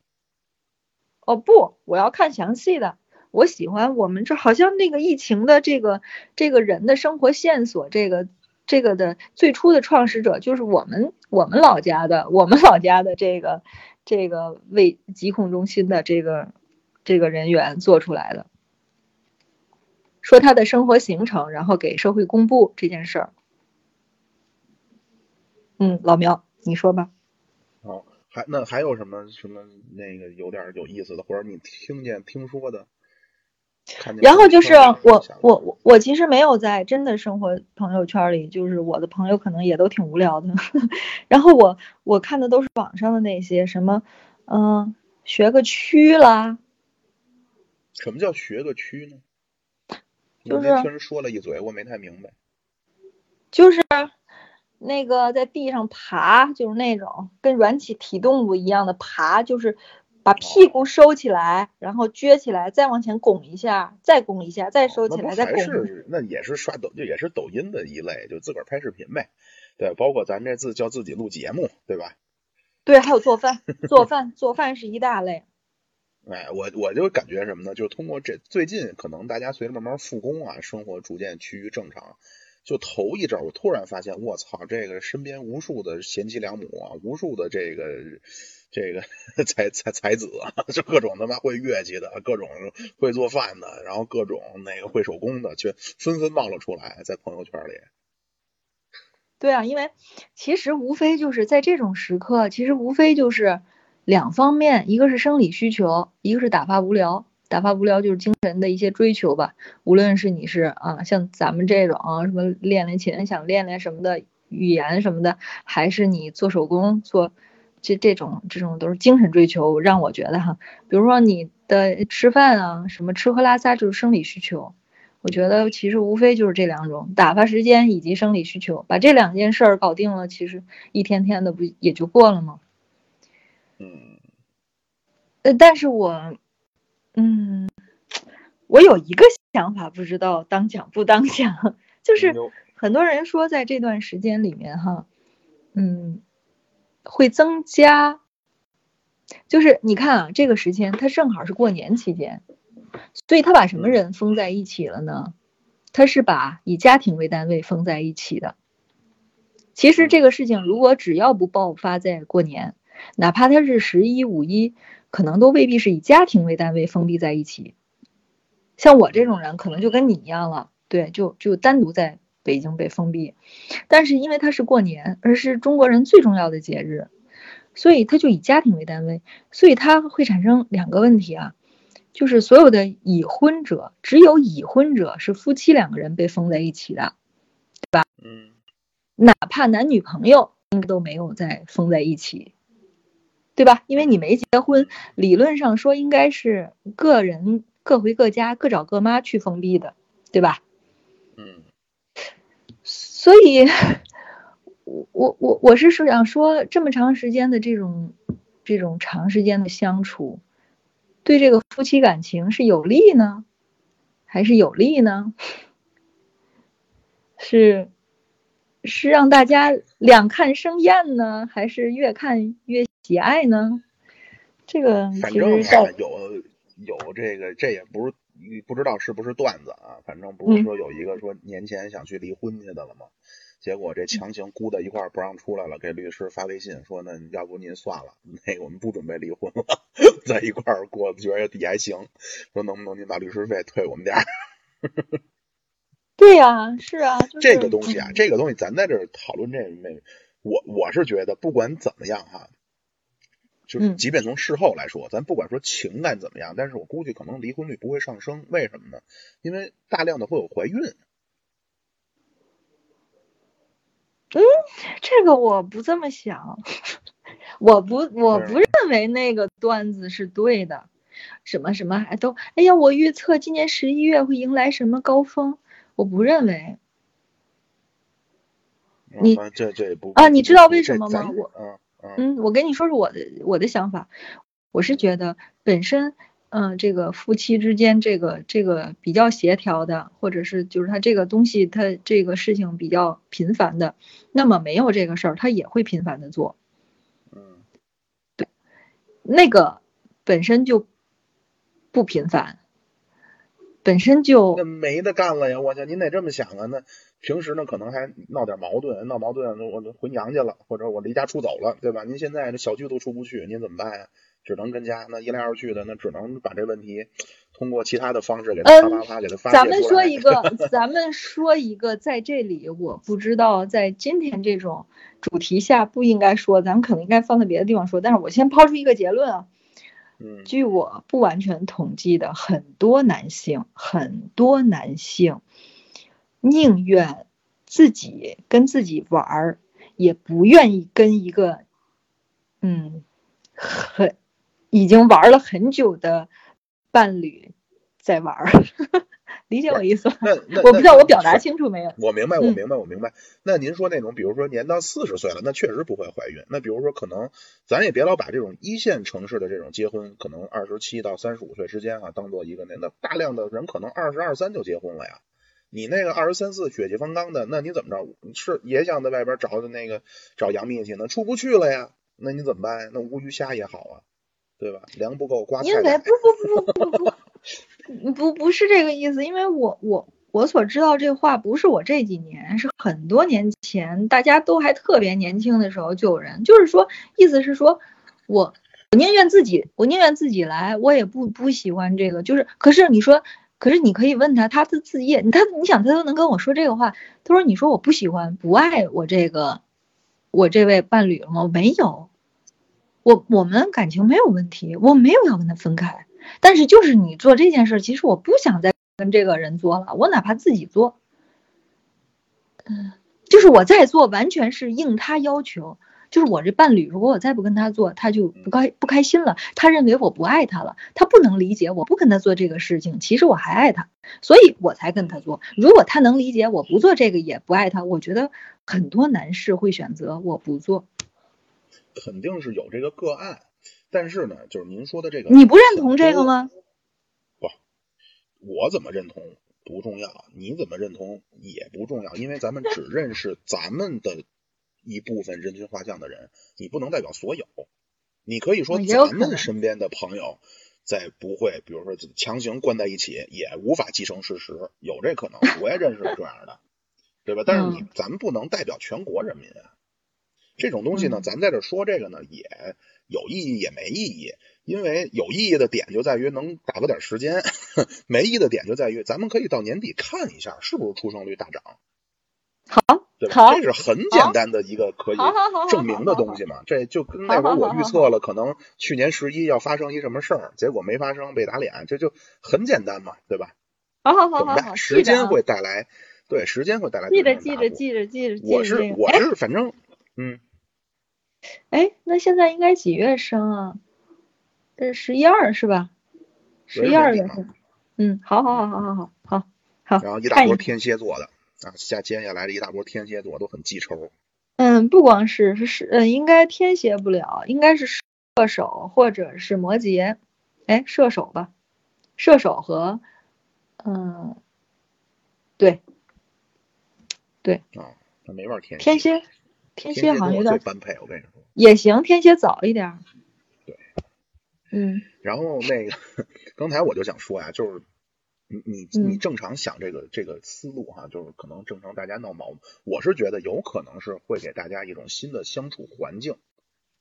哦不，我要看详细的。我喜欢我们这好像那个疫情的这个这个人的生活线索，这个这个的最初的创始者就是我们我们老家的我们老家的这个这个卫疾控中心的这个。这个人员做出来的，说他的生活行程，然后给社会公布这件事儿。嗯，老苗，你说吧。哦，还那还有什么什么那个有点有意思的，或者你听见听说的？然后就是我我我我其实没有在真的生活朋友圈里，就是我的朋友可能也都挺无聊的。[LAUGHS] 然后我我看的都是网上的那些什么，嗯，学个区啦。什么叫学个区呢？就是听人说了一嘴，我没太明白。就是那个在地上爬，就是那种跟软体体动物一样的爬，就是把屁股收起来，然后撅起来，再往前拱一下，再拱一下，再收起来，再拱。是那也是刷抖，就也是抖音的一类，就自个儿拍视频呗。对，包括咱这自叫自己录节目，对吧？[LAUGHS] 对，还有做饭，做饭，做饭是一大类。[LAUGHS] 哎，我我就感觉什么呢？就是通过这最近，可能大家随着慢慢复工啊，生活逐渐趋于正常。就头一阵，我突然发现，我操，这个身边无数的贤妻良母啊，无数的这个这个 [LAUGHS] 才才才子啊，就各种他妈会乐器的，各种会做饭的，然后各种那个会手工的，却纷纷冒了出来，在朋友圈里。[LAUGHS] 对啊，因为其实无非就是在这种时刻，其实无非就是。两方面，一个是生理需求，一个是打发无聊。打发无聊就是精神的一些追求吧。无论是你是啊，像咱们这种啊，什么练练琴，想练练什么的语言什么的，还是你做手工做这这种这种都是精神追求。让我觉得哈，比如说你的吃饭啊，什么吃喝拉撒就是生理需求。我觉得其实无非就是这两种，打发时间以及生理需求，把这两件事儿搞定了，其实一天天的不也就过了吗？嗯呃，但是我，嗯，我有一个想法，不知道当讲不当讲，就是很多人说在这段时间里面哈，嗯，会增加，就是你看啊，这个时间它正好是过年期间，所以他把什么人封在一起了呢？他是把以家庭为单位封在一起的。其实这个事情如果只要不爆发在过年，哪怕他是十一、五一，可能都未必是以家庭为单位封闭在一起。像我这种人，可能就跟你一样了，对，就就单独在北京被封闭。但是因为它是过年，而是中国人最重要的节日，所以它就以家庭为单位，所以它会产生两个问题啊，就是所有的已婚者，只有已婚者是夫妻两个人被封在一起的，嗯哪怕男女朋友应该都没有再封在一起，对吧？因为你没结婚，理论上说应该是个人各回各家，各找各妈去封闭的，对吧？嗯所以，我我我我是想说，这么长时间的这种这种长时间的相处，对这个夫妻感情是有利呢，还是有利呢？[LAUGHS] 是是让大家两看生厌呢，还是越看越喜爱呢？这个其反正有有这个，这也不是不知道是不是段子啊，反正不是嗯说有一个说年前想去离婚去的了吗？结果嗯这强行箍在一块儿不让出来了，给律师发微信说呢，要不您算了，那个我们不准备离婚了，[LAUGHS] 在一块儿过觉得也还行，说能不能您把律师费退我们点儿？[LAUGHS] 对呀、是啊，就是这个东西啊，嗯。这个东西咱在这儿讨论这没，我我是觉得不管怎么样哈，就是嗯。即便从事后来说，咱不管说情感怎么样，但是我估计可能离婚率不会上升，为什么呢？因为大量的会有怀孕，嗯这个我不这么想，我不我不认为那个段子是对的，什么什么还都，哎呀，我预测今年十一月会迎来什么高峰，我不认为。你嗯这这啊你知道为什么吗我嗯我跟你说说我的我的想法，我是觉得本身，嗯、这个夫妻之间这个这个比较协调的，或者是就是他这个东西他这个事情比较频繁的，那么没有这个事儿，他也会频繁的做。嗯那个本身就不频繁，本身就那没得干了呀！我去，您得这么想啊。那平时呢，可能还闹点矛盾，闹矛盾，我就回娘家了，或者我离家出走了，对吧？您现在这小区都出不去，您怎么办呀？只能跟家，那一来二去的，那只能把这问题通过其他的方式给他啪啪啪给他发泄咱们说一 [LAUGHS] 个，咱们说一个，在这里我不知道，在今天这种主题下不应该说，咱们可能应该放在别的地方说。但是我先抛出一个结论啊，据我不完全统计的，很多男性，很多男性宁愿自己跟自己玩儿，也不愿意跟一个嗯很已经玩了很久的伴侣在玩儿。理解我意思吗？那 [LAUGHS] 那我不知道我表达清楚没有。我明白，我嗯明白，我明白。那您说那种，比如说年到四十岁了，那确实不会怀孕。那比如说，可能咱也别老把这种一线城市的这种结婚，可能二十七到三十五岁之间啊，当做一个那那大量的人可能二十二三就结婚了呀。你那个二十三四血气方刚的，那你怎么着？是也想在外边找的那个找杨幂去呢，出不去了呀？那你怎么办呀？那乌鱼虾也好啊，对吧？粮不够瓜菜买因为不不不不不 [LAUGHS] 不不是这个意思，因为我我我所知道这话不是我这几年，是很多年前，大家都还特别年轻的时候就有人，就是说意思是说我我宁愿自己我宁愿自己来，我也不不喜欢这个，就是可是你说。可是你可以问他，他的自业，他你想他都能跟我说这个话，他说你说我不喜欢不爱我这个我这位伴侣了吗？没有，我我们感情没有问题，我没有要跟他分开。但是就是你做这件事，其实我不想再跟这个人做了，我哪怕自己做，嗯，就是我在做，完全是应他要求，就是我这伴侣，如果我再不跟他做，他就不开不开心了，他认为我不爱他了，他不能理解我不跟他做这个事情，其实我还爱他，所以我才跟他做。如果他能理解我不做这个也不爱他，我觉得很多男士会选择我不做。肯定是有这个个案，但是呢，就是您说的这个，你不认同这个吗？不，我怎么认同不重要，你怎么认同也不重要，因为咱们只认识咱们的一部分人群画像的人，你不能代表所有。你可以说咱们身边的朋友在不会，比如说强行关在一起，也无法继承事实，有这可能，我也认识这样的，[LAUGHS] 对吧？但是你咱们不能代表全国人民啊。这种东西呢，咱在这说这个呢，也有意义也没意义，因为有意义的点就在于能打发点时间，[LAUGHS] 没意义的点就在于咱们可以到年底看一下是不是出生率大涨。好，对吧？这是很简单的一个可以证明的东西嘛。这就跟那会儿我预测了，可能去年十一要发生一什么事儿，结果没发生，被打脸，这就很简单嘛，对吧？好好好好好，时间会带来，对，时间会带来。记着记着记着记着记着。我是我是反正嗯。哎，那现在应该几月生啊？这十一二是吧？十一二月份。嗯，好好好好好好好好。然后一大波天蝎座的啊，下接下来的一大波天蝎座都很记仇。嗯，不光是是是，嗯，应该天蝎不了，应该是射手或者是摩羯。哎，射手吧，射手和嗯，对对。啊，那没玩天天蝎。天蝎好像有点般配，我跟你说也行，天蝎早一点。对，嗯。然后那个刚才我就想说呀，就是你你你正常想这个这个思路哈，就是可能正常大家闹矛盾，我是觉得有可能是会给大家一种新的相处环境，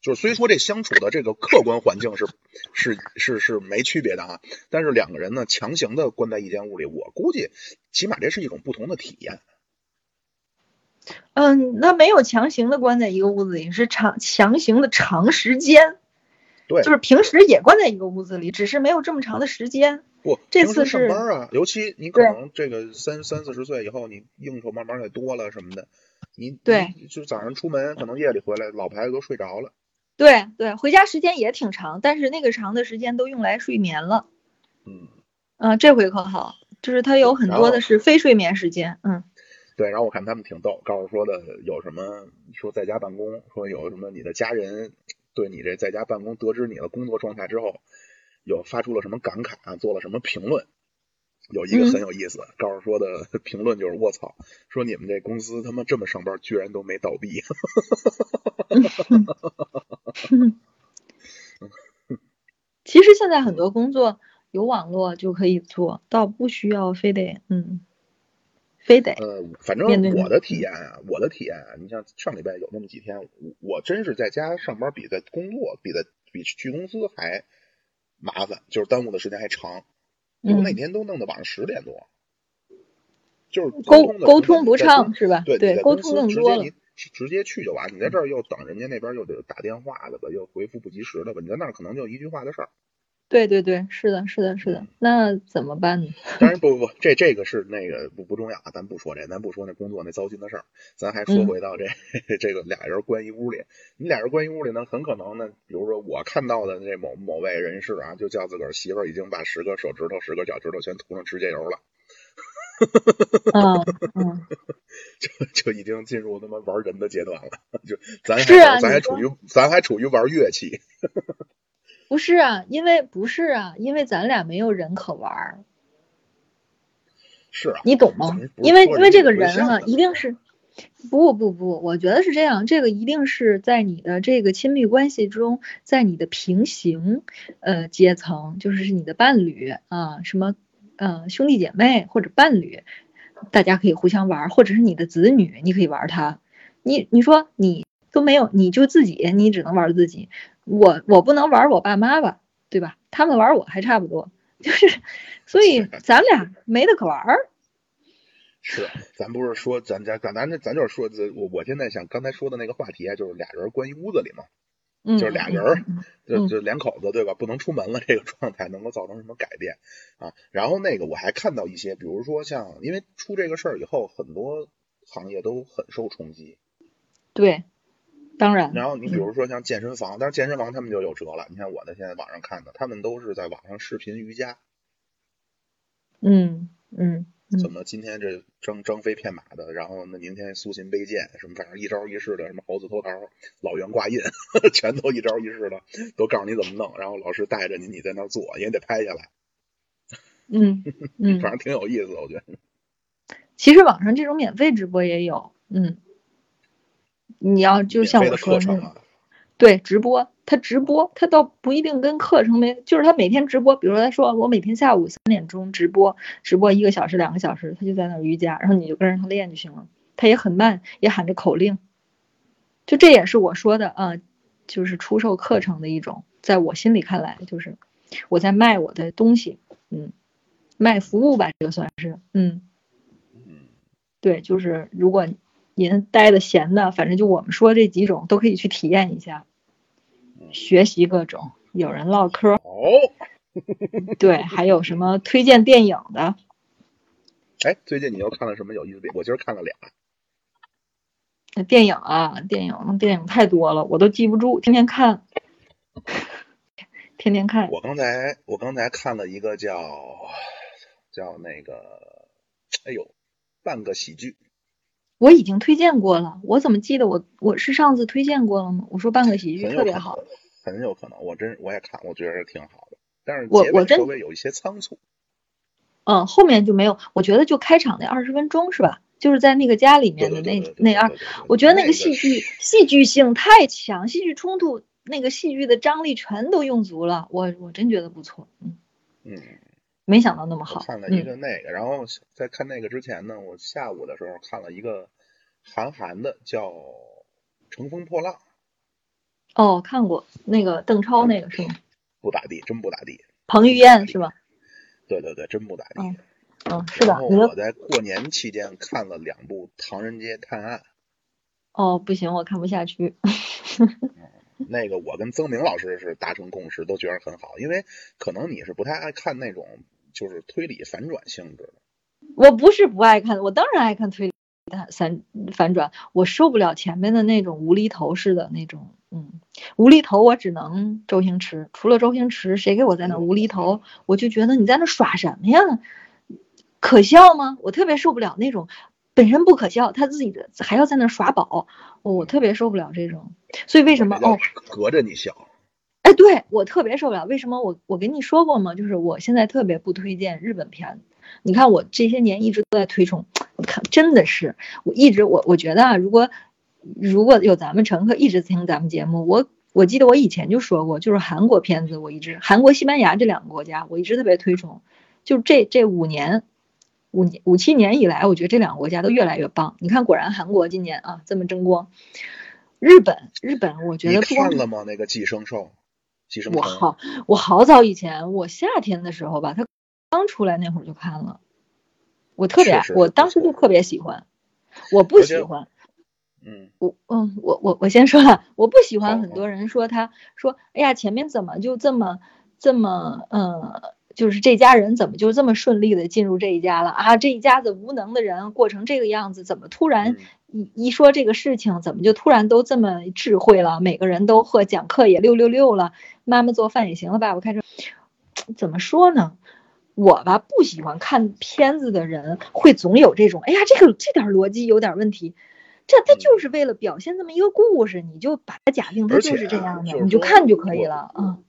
就是虽说这相处的这个客观环境是是是是没区别的哈，但是两个人呢强行的关在一间屋里，我估计起码这是一种不同的体验。嗯，那没有强行的关在一个屋子里，是长强行的长时间。对，就是平时也关在一个屋子里，只是没有这么长的时间。不，这次是上班啊，尤其你可能这个三三四十岁以后，你应酬慢慢也多了什么的，你对，就早上出门，可能夜里回来，老牌子都睡着了。对对，回家时间也挺长，但是那个长的时间都用来睡眠了。嗯，啊，这回可好，就是他有很多的是非睡眠时间，嗯。对，然后我看他们挺逗，告诉说的有什么说在家办公，说有什么你的家人对你这在家办公得知你的工作状态之后，有发出了什么感慨啊，做了什么评论，有一个很有意思，告诉说的 [LAUGHS] 评论就是卧槽，说你们这公司他妈这么上班，居然都没倒闭。[LAUGHS] 其实现在很多工作有网络就可以做到，不需要非得嗯。非得呃，反正我的体验啊，我的体验啊，你像上礼拜有那么几天，我我真是在家上班比在工作比在比去公司还麻烦，就是耽误的时间还长。我那天都弄到晚上十点多，就是沟沟通不畅是吧？对对，沟通更多了。你直接去就完，你在这儿又等人家那边又得打电话的吧，又回复不及时的吧，你在那儿可能就一句话的事儿。对对对，是的，是的，是的，那怎么办呢？[LAUGHS] 当然不不不，这这个是那个不不重要啊，咱不说这，咱不说那工作那糟心的事儿，咱还说回到这 [LAUGHS] 这个俩人关一屋里，你俩人关一屋里呢，很可能呢，比如说我看到的那某某位人士啊，就叫自个儿媳妇儿已经把十个手指头、十个脚趾头全涂上指甲油了，嗯嗯，[LAUGHS] 就就已经进入他妈玩人的阶段了，就咱还咱还处于咱还处于玩乐器。不是啊，因为不是啊，因为咱俩没有人可玩儿。是啊，你懂吗？因为因为这个人啊，一定是不不不，我觉得是这样，这个一定是在你的这个亲密关系中，在你的平行呃阶层，就是你的伴侣啊，什么呃兄弟姐妹或者伴侣，大家可以互相玩，或者是你的子女，你可以玩他。你你说你都没有，你就自己，你只能玩自己。我我不能玩我爸妈吧，对吧？他们玩我还差不多，就是，所以咱俩没得可玩儿。是，咱不是说咱咱咱咱咱就是说，我我现在想刚才说的那个话题啊，就是俩人关一屋子里嘛，就是俩人就就两口子对吧？不能出门了，这个状态能够造成什么改变啊？然后那个我还看到一些，比如说像因为出这个事儿以后，很多行业都很受冲击。对。当然，然后你比如说像健身房，但是健身房他们就有辙了。你看我的现在网上看的，他们都是在网上视频瑜伽，嗯嗯嗯，怎么今天这张张飞骗马的，然后那明天苏秦背剑，什么反正一招一式的，什么猴子偷桃、老袁挂印，[LAUGHS] 全都一招一式的，都告诉你怎么弄。然后老师带着你，你在那儿做，也得拍下来，嗯嗯，[LAUGHS] 反正挺有意思的，我觉得。其实网上这种免费直播也有，嗯，你要就像我说的那对，直播，他直播，他倒不一定跟课程没，就是他每天直播，比如说他说我每天下午三点钟直播，直播一个小时、两个小时，他就在那儿瑜伽，然后你就跟着他练就行了。他也很慢，也喊着口令，就这也是我说的啊，就是出售课程的一种，在我心里看来，就是我在卖我的东西，嗯，卖服务吧，这个算是，嗯。嗯，对，就是如果您待的闲的，反正就我们说这几种都可以去体验一下，学习各种，有人唠嗑，哦，[LAUGHS] 对，还有什么推荐电影的，[LAUGHS] 哎，最近你又看了什么有意思的？我今儿看了俩，那电影啊，电影电影太多了，我都记不住，天天看，天天看，我刚才我刚才看了一个叫叫那个，哎呦，半个喜剧，我已经推荐过了，我怎么记得我我是上次推荐过了吗？我说半个喜剧特别好，很有可能，我真我也看，我觉得挺好的，但是我我真微有一些仓促，嗯，后面就没有，我觉得就开场那二十分钟是吧？就是在那个家里面的那那二我觉得那那个个戏剧是戏剧性太强，戏剧冲突那个戏剧的张力全都用足了，我我真觉得不错，嗯，嗯，没想到那么好，看了一嗯，个那个，然后在看那个之前呢，我下午的时候看了一个韩寒的叫《乘风破浪》，哦，看过那个邓超那个是吗？不咋地，真不咋地，彭于晏是吧？对对对，真不咋地。嗯嗯，是的，然后我在过年期间看了两部《唐人街探案哦不行，我看不下去，[LAUGHS]》，那个我跟曾明老师是达成共识，都觉得很好，因为可能你是不太爱看那种就是推理反转性质的。我不是不爱看，我当然爱看推理反反反转，我受不了前面的那种无厘头式的那种，嗯，无厘头我只能周星驰，除了周星驰，谁给我在那无厘头，我就觉得你在那耍什么呀？可笑吗？我特别受不了那种本身不可笑，他自己的还要在那耍宝，我特别受不了这种。所以为什么哦？隔着你笑，哎，对我特别受不了。为什么我我跟你说过吗？就是我现在特别不推荐日本片。你看我这些年一直都在推崇，你看真的是我一直我我觉得啊，如果如果有咱们乘客一直听咱们节目，我我记得我以前就说过，就是韩国片子我一直韩国、西班牙这两个国家我一直特别推崇。就这这五年五年五七年以来，我觉得这两个国家都越来越棒。你看，果然韩国今年啊这么争光。日本日本，我觉得不光看了吗？那个寄生兽，寄生虫，我好，我好早以前，我夏天的时候吧，它刚出来那会儿就看了，我特别我当时就特别喜欢。我不喜欢，嗯，我嗯，我我我先说了，我不喜欢很多人说他说，哎呀，前面怎么就这么这么呃，就是这家人怎么就这么顺利的进入这一家了啊？这一家子无能的人过成这个样子，怎么突然嗯一一说这个事情，怎么就突然都这么智慧了？每个人都或讲课也六六六了，妈妈做饭也行了，爸爸开车，怎么说呢？我吧不喜欢看片子的人会总有这种，哎呀，这个这点逻辑有点问题。这他就是为了表现这么一个故事，你就把它假定它就是这样的，就是你就看就可以了。嗯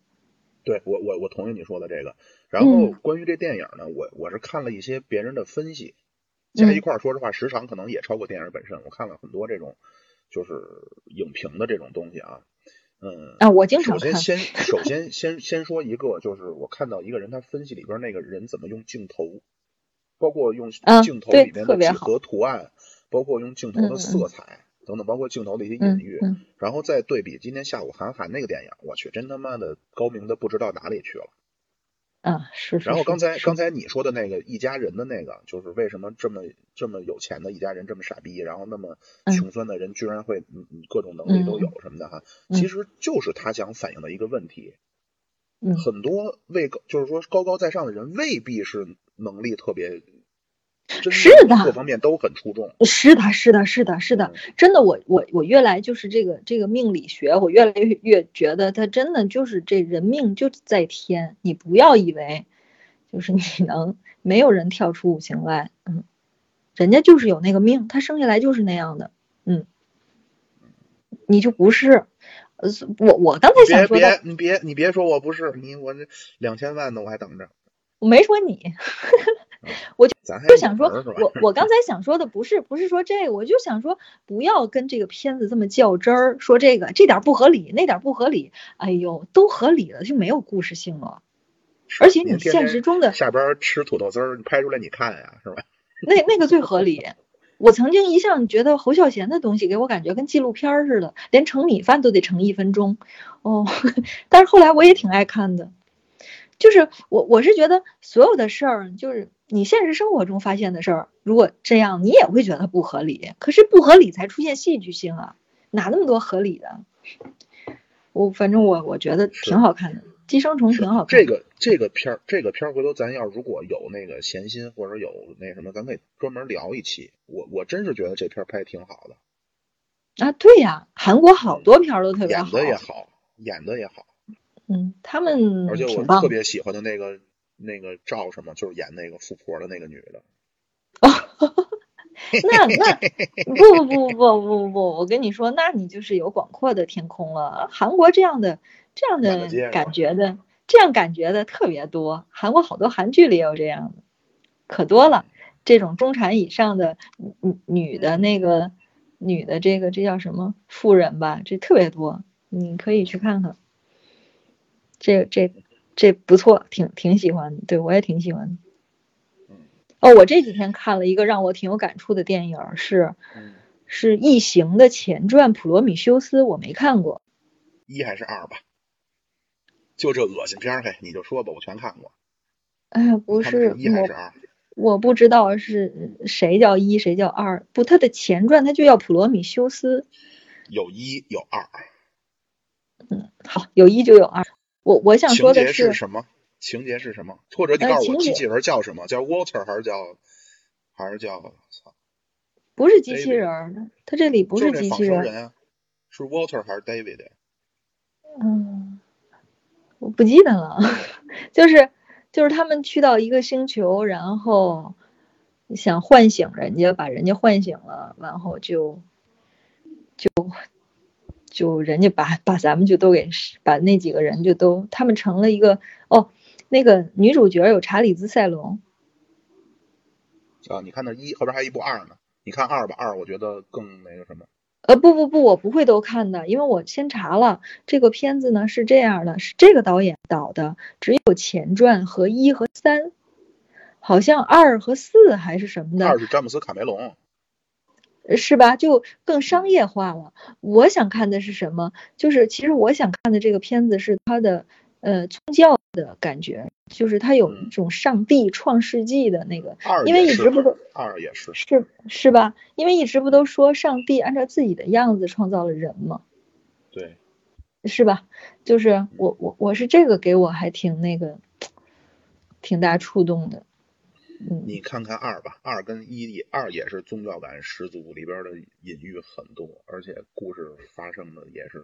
对我我我同意你说的这个。然后嗯关于这电影呢，我我是看了一些别人的分析，加一嗯块儿，说实话，时长可能也超过电影本身。我看了很多这种就是影评的这种东西啊，嗯。啊，我经首常看。先先 [LAUGHS] 首先先先说一个，就是我看到一个人他分析里边那个人怎么用镜头，包括用嗯镜头里面的几何图案，包括用镜头的色彩等等，包括镜头的一些隐嗯喻，嗯然后再对比今天下午韩寒那个电影，我去，真他妈的高明的不知道哪里去了。嗯，是是。然后刚才刚才你说的那个一家人的那个，就是为什么这么这么有钱的一家人这么傻逼，然后那么嗯穷酸的人居然会嗯嗯各种能力都有什么的哈，嗯其实就是他想反映的一个问题。嗯很多位高就是说高高在上的人未必是能力特别真是的各方面都很出众。是的，是的，是的，是的，真的，我我我越来就是这个这个命理学，我越来越越觉得他真的就是这人命就在天，你不要以为就是你能没有人跳出五行外，嗯，人家就是有那个命，他生下来就是那样的，嗯，你就不是，呃，我我刚才想说你别你别说我不是你，我这两千万呢，我还等着。我没说你，咱还就想说我 [LAUGHS] 我刚才想说的不是不是说这个，我就想说不要跟这个片子这么较真儿，说这个这点儿不合理，那点儿不合理，哎呦，都合理了就没有故事性了。而且你现实中的下边吃土豆丝儿，你拍出来你看呀，是吧？那那个最合理。我曾经一向觉得侯孝贤的东西给我感觉跟纪录片儿似的，连盛米饭都得盛一分钟。哦，[LAUGHS] 但是后来我也挺爱看的，就是我我是觉得所有的事儿，就是你现实生活中发现的事儿，如果这样你也会觉得不合理，可是不合理才出现戏剧性啊，哪那么多合理的？我反正我我觉得挺好看的，《寄生虫》挺好看的。这个这个片儿，这个片儿回头咱要如果有那个闲心或者有那什么，咱可以专门聊一期。我我真是觉得这片儿拍挺好的，啊，对呀，韩国好多片儿都特别好演，的也好，演的也好，嗯，他们而且我。特别喜欢的那个那个赵什么，就是演那个富婆的那个女的。那那不不不不不不不，我跟你说，那你就是有广阔的天空了。韩国这样的这样的感觉的，这样感觉的特别多。韩国好多韩剧里也有这样的，可多了。这种中产以上的女女的那个女的这个这叫什么富人吧，这特别多，你可以去看看。这这这不错，挺挺喜欢的，对我也挺喜欢的。哦，我这几天看了一个让我挺有感触的电影，是嗯，是《异形》的前传《普罗米修斯》，我没看过。一还是二吧？就这恶心片儿，嘿，你就说吧，我全看过。哎呀，不是一还是二？我，不知道是谁叫一，谁叫二。不，它的前传它就叫《普罗米修斯》。有一有二。嗯好，有一就有二。我我想说的是什么？情节是什么？或者你告诉我机器人叫什么？叫 Walter 还是叫还是叫？操，不是机器人儿的，它这里不是机器人。人啊，是 Walter 还是 David？嗯，我不记得了，[LAUGHS] 就是就是他们去到一个星球，然后想唤醒人家，把人家唤醒了，然后就就就人家把把咱们就都给把那几个人就都他们成了一个哦，那个女主角有查理兹塞隆，啊，你看那一后边还一部二呢，你看二吧，二我觉得更那个什么。呃，不不不，我不会都看的，因为我先查了这个片子呢是这样的，是这个导演导的，只有前传和一和三，好像二和四还是什么的，二是詹姆斯卡梅隆，是吧？就更商业化了。我想看的是什么？就是其实我想看的这个片子是它的呃宗教的感觉，就是它有一种上帝创世纪的那个，因为二也是一直不都二也是，是是吧？因为一直不都说上帝按照自己的样子创造了人吗？对，是吧？就是我我我是这个给我还挺那个，挺大触动的。嗯，你看看二吧，二跟一也二也是宗教感十足，里边的隐喻很多，而且故事发生的也是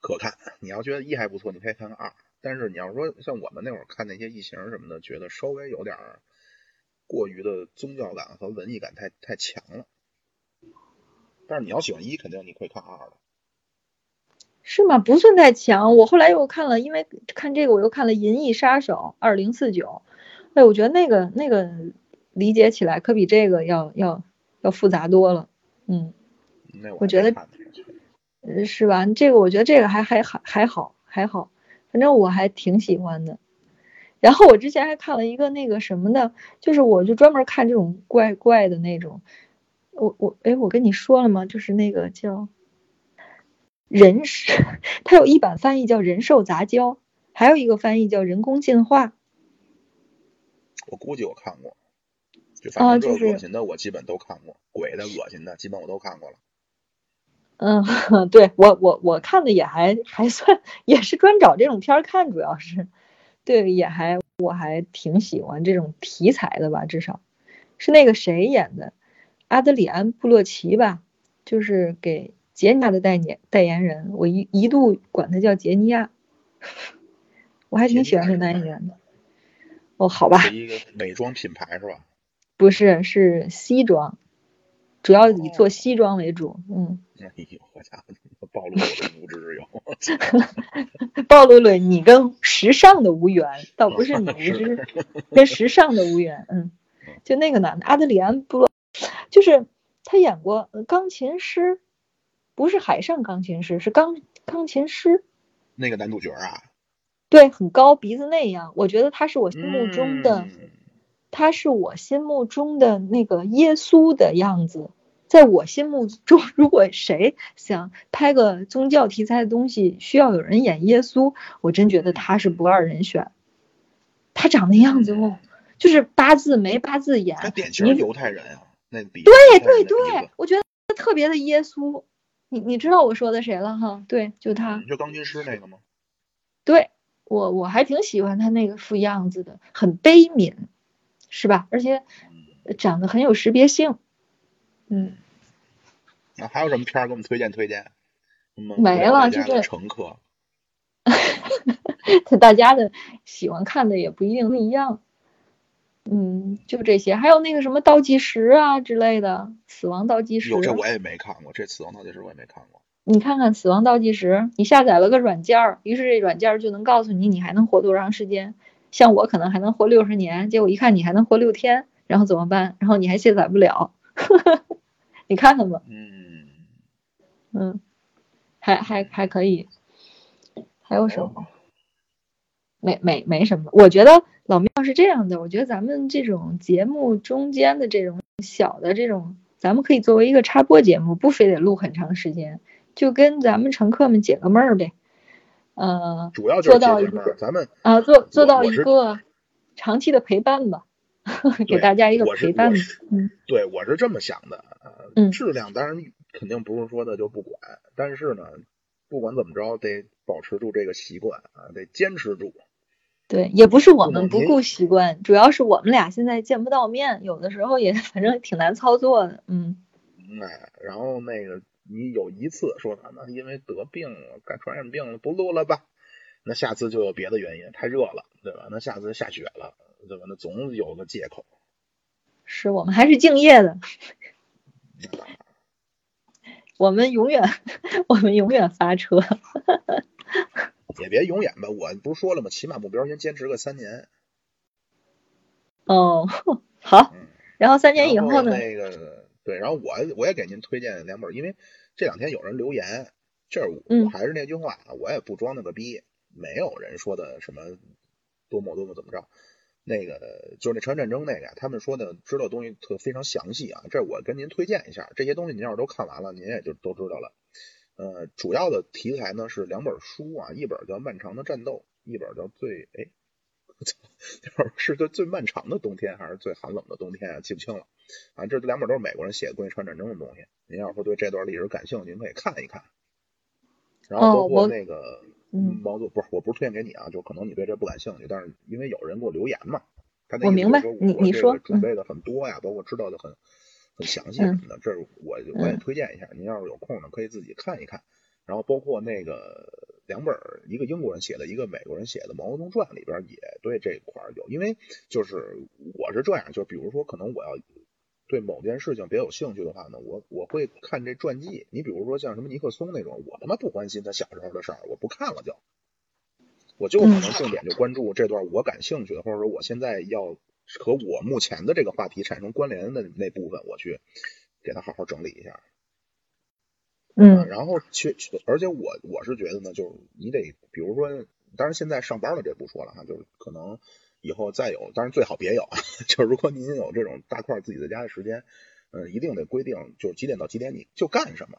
可看。你要觉得一还不错，你可以看看二。但是你要说像我们那会儿看那些异形什么的，觉得稍微有点儿过于的宗教感和文艺感太太强了。但是你要喜欢一，肯定你可以看二的。是吗？不算太强。我后来又看了，因为看这个我又看了《银翼杀手二零四九》，哎，我觉得那个那个理解起来可比这个要要要复杂多了。嗯，那我我觉得是吧？这个我觉得这个还还还还好还好，反正我还挺喜欢的。然后我之前还看了一个那个什么的，就是我就专门看这种怪怪的那种。我我哎，我跟你说了吗？就是那个叫人是，[LAUGHS] 它有一版翻译叫人兽杂交，还有一个翻译叫人工进化。我估计我看过，就啊反正就是这恶心的我基本都看过，鬼的、恶心的，基本我都看过了。嗯，[LAUGHS] 对我我我看的也还还算，也是专找这种片儿看，主要是，对，也还我还挺喜欢这种题材的吧，至少，是那个谁演的，阿德里安·布洛奇吧，就是给杰尼亚的代言代言人，我一一度管他叫杰尼亚，[LAUGHS] 我还挺喜欢这男演员的。哦，好吧，是一个美妆品牌是吧？不是，是西装，主要以做西装为主。嗯，哎呦，我家伙，暴露我的无知有。[LAUGHS] 暴露了你跟时尚的无缘，倒不是你无知，[LAUGHS] 跟时尚的无缘。嗯，就那个男的阿德里安·布洛，就是他演过《钢琴师》，不是海上钢琴师，是钢钢琴师。那个男主角啊？对，很高，鼻子那样。我觉得他是我心目中的，嗯他是我心目中的那个耶稣的样子。在我心目中，[LAUGHS] 如果谁想拍个宗教题材的东西，需要有人演耶稣，我真觉得他是不二人选。他长那样子哦，就是八字眉八字眼，他典型你犹太人啊，对对对我觉得他特别的耶稣。你你知道我说的谁了哈？对，就他。你说钢琴师那个吗？对我我还挺喜欢他那个副样子的，很悲悯，是吧？而且长得很有识别性。嗯，那还有什么片儿给我们推荐推荐？没了就是乘客。[LAUGHS] 大家的喜欢看的也不一定一样。嗯，就这些，还有那个什么倒计时啊之类的，死亡倒计时。有这我也没看过，这《死亡倒计时》我也没看过。你看看《死亡倒计时》，你下载了个软件儿，于是这软件儿就能告诉你你还能活多长时间。像我可能还能活六十年，结果一看你还能活六天，然后怎么办？然后你还卸载不了，[LAUGHS] 你看看吧，嗯，嗯，还还还可以，还有什么？没没没什么，我觉得老庙是这样的，我觉得咱们这种节目中间的这种小的这种，咱们可以作为一个插播节目，不非得录很长时间，就跟咱们乘客们解个闷儿呗，呃，主要就是做到一解闷儿。个咱们啊，做做到一个长期的陪伴吧，[LAUGHS] 给大家一个陪伴吧，嗯对我是这么想的，呃，嗯质量当然肯定不是说的就不管，但是呢，不管怎么着得保持住这个习惯啊，得坚持住。对，也不是我们不顾习惯，主要是我们俩现在见不到面，有的时候也 [LAUGHS] 反正挺难操作的，嗯。嗯哎，然后那个你有一次说什么，因为得病了，该传染病了，不录了吧？那下次就有别的原因，太热了，对吧？那下次下雪了，对吧？那总有个借口。是我们还是敬业的，我们永远，[LAUGHS] 我们永远发车。也别永远吧，我不是说了吗？起码目标先坚持个三年。哦，[LAUGHS] 好。嗯，然后三年以后呢？那个对，然后我我也给您推荐两本，因为这两天有人留言，这我嗯还是那句话，我也不装那个逼，没有人说的什么多么多么怎么着。那个就是那朝鲜战争那个，他们说的知道的东西特非常详细啊，这我跟您推荐一下，这些东西您要是都看完了，您也就都知道了。呃，主要的题材呢是两本书啊，一本叫《漫长的战斗》，一本叫《最哎，[LAUGHS] 是最最漫长的冬天还是最寒冷的冬天啊？记不清了啊。这两本都是美国人写的关于朝鲜战争的东西，您要是说对这段历史感兴趣，您可以看一看。然后哦包括那个嗯毛主不是，我不是推荐给你啊，就可能你对这不感兴趣，但是因为有人给我留言嘛，他那意思我明白你你说我准嗯备的很多呀，包括知道的很很详细什么的，这是我我也嗯推荐一下，您要是有空呢，可以自己看一看。然后包括那个两本，一个英国人写的，一个美国人写的《毛泽东传》里边也对这块儿有，因为就是我是这样，就比如说可能我要对某件事情比较有兴趣的话呢，我我会看这传记。你比如说像什么尼克松那种，我他妈不关心他小时候的事儿，我不看了就，我就可能重点就关注这段我感兴趣的，或者说我现在要和我目前的这个话题产生关联的那部分，我去给他好好整理一下。嗯然后去，去而且我我是觉得呢，就是你得，比如说，当然现在上班了这不说了哈，就是可能以后再有，当然最好别有，啊，[LAUGHS] 就是如果您有这种大块自己在家的时间，嗯、一定得规定，就是几点到几点你就干什么，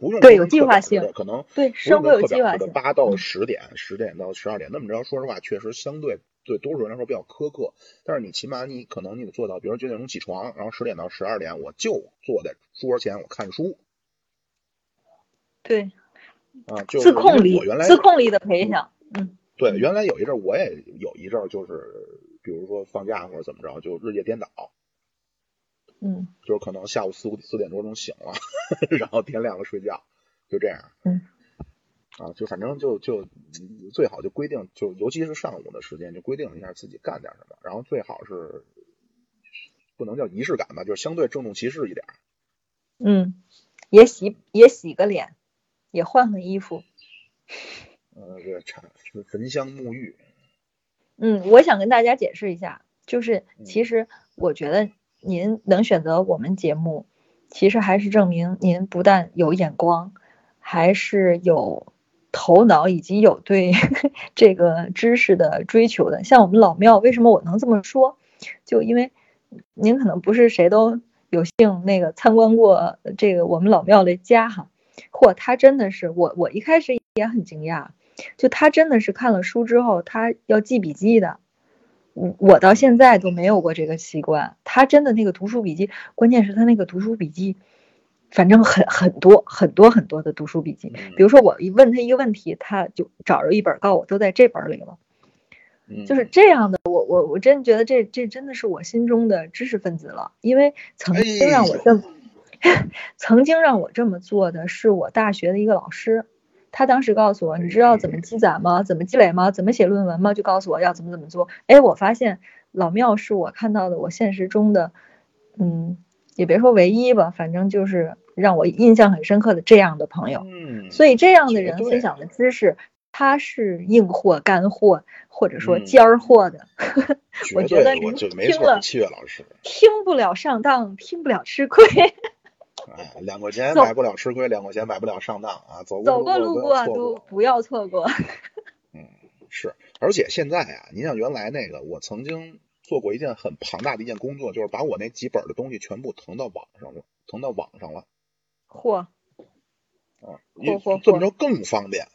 不用对有计划性可能对，不生活有计划性。八到嗯十点，十点到十二点那么着，说实话，确实相对对多数人来说比较苛刻。但是你起码你可能你得做到，比如九点钟起床，然后十点到十二点我就坐在桌前我看书对，啊，就自控力我原，来自控力的培养。嗯对，原来有一阵儿我也有一阵儿就是，比如说放假或者怎么着，就日夜颠倒嗯就是可能下午四五四点多钟醒了，[LAUGHS] 然后天亮了睡觉，就这样。嗯。啊，就反正就就嗯最好就规定，就尤其是上午的时间，就规定一下自己干点什么，然后最好是不能叫仪式感吧，就是相对郑重其事一点。嗯，也洗也洗个脸，也换换衣服。呃，这个产焚香沐浴，嗯，我想跟大家解释一下，就是嗯其实我觉得您能选择我们节目，其实还是证明您不但有眼光，还是有头脑以及有对 [LAUGHS] 这个知识的追求的。像我们老庙，为什么我能这么说？就因为您可能不是谁都有幸那个参观过这个我们老庙的家哈，嚯，他真的是我我一开始也很惊讶。就他真的是看了书之后，他要记笔记的。我我到现在都没有过这个习惯。他真的那个读书笔记，关键是他那个读书笔记，反正很很多很多很多的读书笔记。嗯比如说我一问他一个问题，他就找着一本告诉我都在这本里了。嗯就是这样的，我我我真觉得这这真的是我心中的知识分子了，因为曾经让我这么，[LAUGHS] 曾经让我这么做的是我大学的一个老师，他当时告诉我，你知道怎么积攒吗？怎么积累吗？怎么写论文吗？就告诉我要怎么怎么做。哎，我发现老庙是我看到的我现实中的，嗯，也别说唯一吧，反正就是让我印象很深刻的这样的朋友。嗯，所以这样的人分享的知识，他是硬货、干货，或者说嗯尖儿货的。[LAUGHS] 我觉得您听了七月老师，听不了上当，听不了吃亏，哎，两块钱买不了吃亏，两块钱买不了上当啊，走走过路过都。不要错过。[LAUGHS] 嗯是，而且现在啊，您像原来那个，我曾经做过一件很庞大的一件工作，就是把我那几本的东西全部腾到网上了，腾到网上了嚯，啊，这么着更方便，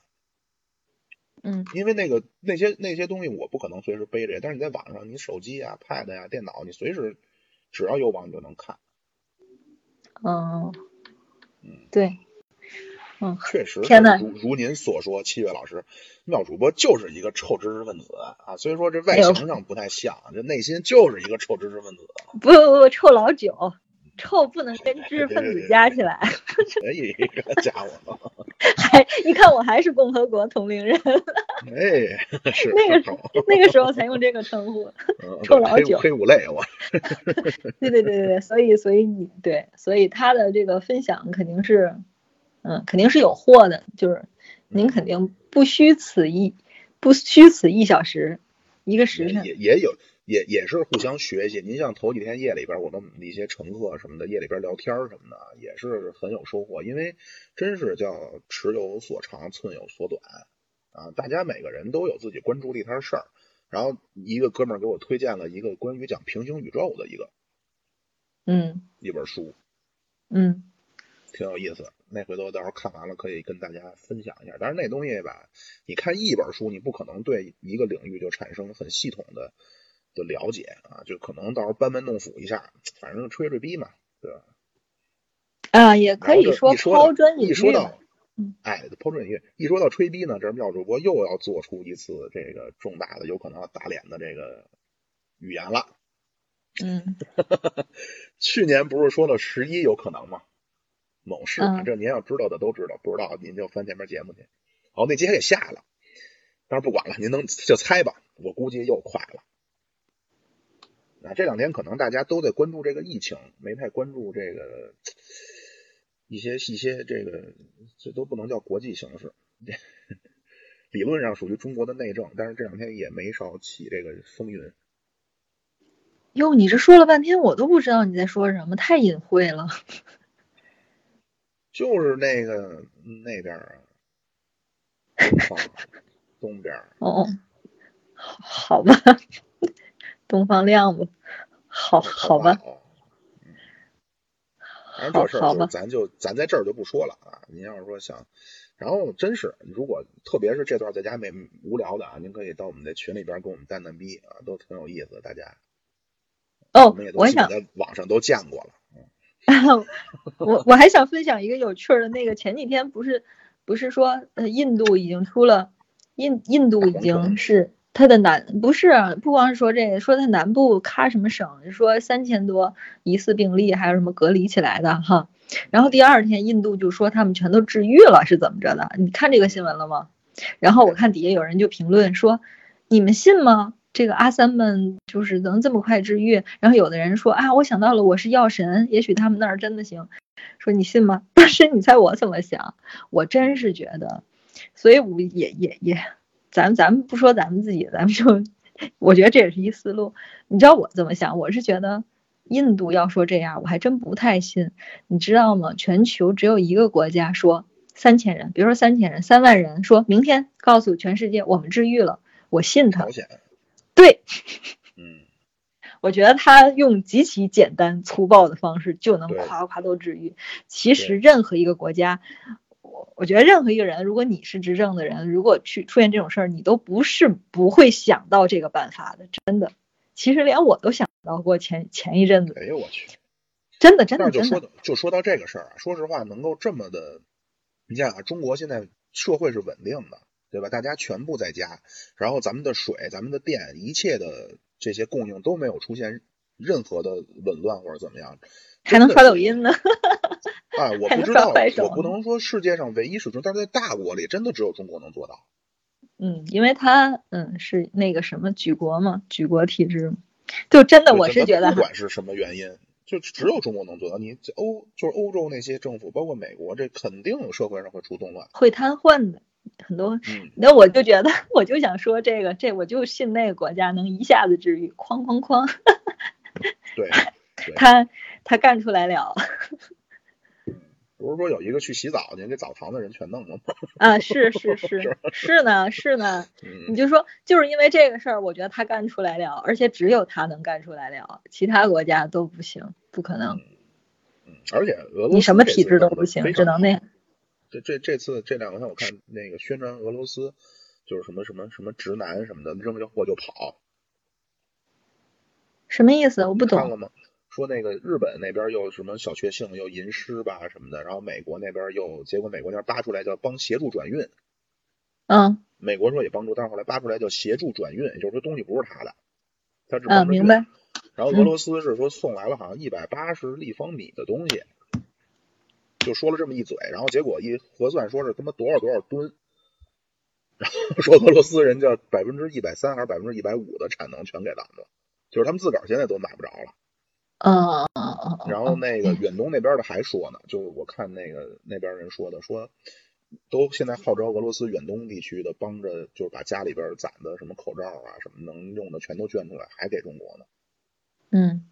嗯因为那个那些那些东西我不可能随时背着，但是你在网上，你手机啊、Pad 呀、电脑，你随时只要有网你就能看，嗯。嗯，对，嗯，确实天呐如如您所说，七月老师妙主播就是一个臭知识分子啊，虽然说这外形上不太像，这内心就是一个臭知识分子。不不不，臭老九，臭不能跟知识分子加起来，[LAUGHS] 哎，这个家伙，[LAUGHS] 还一看我还是共和国同龄人，哎，是 [LAUGHS] 那个是那个时候才用这个称呼。嗯臭老九黑五类，我对对对对对，所以所以你对，所以他的这个分享肯定是，嗯，肯定是有货的，就是您肯定不虚此一不虚此一小时，一个时辰。也也有也也是互相学习。您像头几天夜里边，我们一些乘客什么的，夜里边聊天什么的，也是很有收获。因为真是叫尺有所长，寸有所短啊，大家每个人都有自己关注的一摊事儿。然后一个哥们儿给我推荐了一个关于讲平行宇宙的一个嗯一本书，嗯挺有意思。那回头到时候看完了可以跟大家分享一下。但是那东西吧，你看一本书，你不可能对一个领域就产生很系统的的了解啊，就可能到时候班门弄斧一下，反正吹吹逼嘛，对吧？啊，也可以说抛砖引玉嘛一说到。嗯，哎，抛砖引玉。一说到吹逼呢，这妙主播又要做出一次这个重大的、有可能要打脸的这个语言了。嗯 [LAUGHS] 去年不是说了十一有可能吗？某市，嗯这您要知道的都知道，不知道您就翻前面节目去。哦，那节给下了，但是不管了，您能就猜吧，我估计又快了。啊，这两天可能大家都在关注这个疫情，没太关注这个一些一些这个，这都不能叫国际形势，[LAUGHS] 理论上属于中国的内政，但是这两天也没少起这个风云。哟，你这说了半天，我都不知道你在说什么，太隐晦了。就是那个那边儿啊，东边儿，哦，好好吧，东方亮吧，好好吧，反正这事儿咱就咱在这儿就不说了啊。您要是说想，然后真是如果特别是这段在家没无聊的啊，您可以到我们的群里边跟我们蛋蛋逼啊，都挺有意思的。大家哦们也，想在网上都见过了。[LAUGHS] 我我还想分享一个有趣儿的，那个前几天不是不是说呃印度已经出了印印度已经是它的南不是不光是说这个，说它南部咔什么省，说三千多疑似病例，还有什么隔离起来的哈。然后第二天印度就说他们全都治愈了，是怎么着的？你看这个新闻了吗？然后我看底下有人就评论说，你们信吗？这个阿三们就是能这么快治愈？然后有的人说啊，我想到了，我是药神，也许他们那儿真的行。说你信吗？[LAUGHS] 当时你猜我怎么想？我真是觉得，所以我也也也，咱咱们不说咱们自己，咱们就，我觉得这也是一思路。你知道我怎么想？我是觉得印度要说这样，我还真不太信。你知道吗？全球只有一个国家说三千人，比如说三千人、三万人，说明天告诉全世界我们治愈了，我信他对，嗯，我觉得他用极其简单粗暴的方式就能夸夸都治愈。其实任何一个国家，我我觉得任何一个人，如果你是执政的人，如果去出现这种事儿，你都不是不会想到这个办法的，真的。其实连我都想到过前前一阵子，哎呦我去！真的真的就说到就说到这个事儿啊，说实话，能够这么的，你想想啊，中国现在社会是稳定的，对吧？大家全部在家，然后咱们的水、咱们的电，一切的这些供应都没有出现任何的紊乱或者怎么样，还能刷抖音呢。[LAUGHS] 啊，我不知 [LAUGHS] 道，我不能说世界上唯一是中，但是在大国里，真的只有中国能做到。嗯，因为他嗯是那个什么举国嘛，举国体制，就真的我是觉得不管是什么原因，就只有中国能做到。你欧就是欧洲那些政府，包括美国，这肯定社会上会出动乱。会瘫痪的很多。嗯，那我就觉得，我就想说这个，这我就信那个国家能一下子治愈，哐哐哐，对。[LAUGHS] 他他干出来了不是说有一个去洗澡去给澡堂的人全弄了吗？[LAUGHS] 啊！是是是是呢是呢，嗯你就说就是因为这个事儿，我觉得他干出来了，而且只有他能干出来了，其他国家都不行，不可能，嗯，而且俄罗斯你什么体制都不行只能那样。这这这次这两天我看那个宣传俄罗斯，就是什么什么什么直男什么的，扔下货就跑，什么意思？我不懂。看了吗？说那个日本那边又什么小确幸又吟诗吧什么的，然后美国那边又结果美国那边扒出来叫帮协助转运，嗯美国说也帮助，但是后来扒出来叫协助转运，也就是说东西不是他的，他只嗯，帮着运。明白。然后俄罗斯是说送来了好像一百八十立方米的东西，就说了这么一嘴，然后结果一核算说是他妈多少多少吨，然后说俄罗斯人家百分之一百三还是百分之一百五的产能全给咱们了，就是他们自个儿现在都买不着了。嗯嗯嗯嗯。然后那个远东那边的还说呢，就是我看那个那边人说的，说都现在号召俄罗斯远东地区的帮着，就是把家里边攒的什么口罩啊什么能用的全都捐出来，还给中国呢。嗯，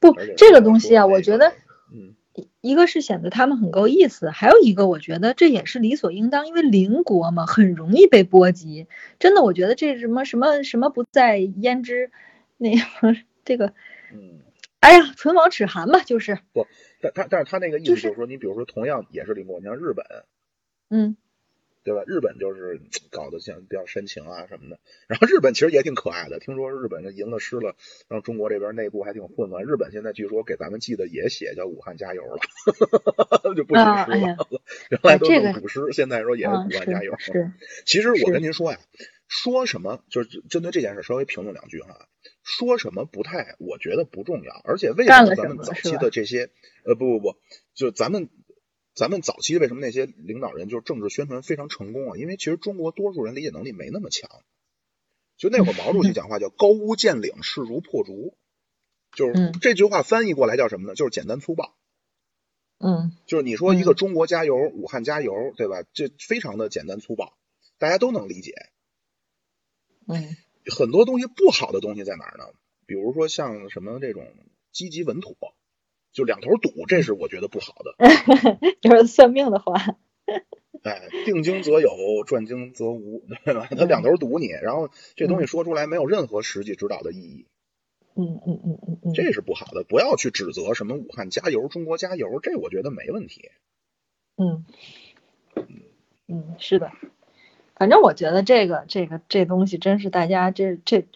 不，这个东西啊，我觉得嗯。一个是显得他们很够意思，还有一个我觉得这也是理所应当，因为邻国嘛，很容易被波及。真的，我觉得这什么什么什么不在焉知，那个这个，嗯，哎呀，唇亡齿寒嘛，就是不，但他但是他那个意思就是说，你比如说同样也是邻国，你像日本，嗯对吧？日本就是搞得像比较深情啊什么的。然后日本其实也挺可爱的，听说日本就赢了失了，然后中国这边内部还挺混乱。日本现在据说给咱们寄的也写叫武汉加油了，[LAUGHS] 就不写诗了。啊哎原来都哎这个弄古诗，现在说也是啊武汉加油。是是，其实我跟您说呀，说什么就是针对这件事稍微评论两句哈。说什么不太，我觉得不重要。而且为什么咱们早期的这些呃不不不，就咱们咱们早期为什么那些领导人就是政治宣传非常成功啊？因为其实中国多数人理解能力没那么强。就那会儿毛主席讲话叫“高屋建瓴，势如破竹”，就是嗯这句话翻译过来叫什么呢？就是简单粗暴。嗯就是你说一个嗯中国加油，武汉加油，对吧？这非常的简单粗暴，大家都能理解。嗯很多东西不好的东西在哪儿呢？比如说像什么这种积极稳妥，就两头堵，这是我觉得不好的。[LAUGHS] 就是算命的话，[LAUGHS] 哎，定经则有，转经则无，对吧？他两头堵你，然后这东西说出来没有任何实际指导的意义，嗯嗯嗯嗯嗯，这是不好的。不要去指责什么武汉加油、中国加油，这我觉得没问题。嗯，嗯，是的，反正我觉得这个这个这东西真是大家这这，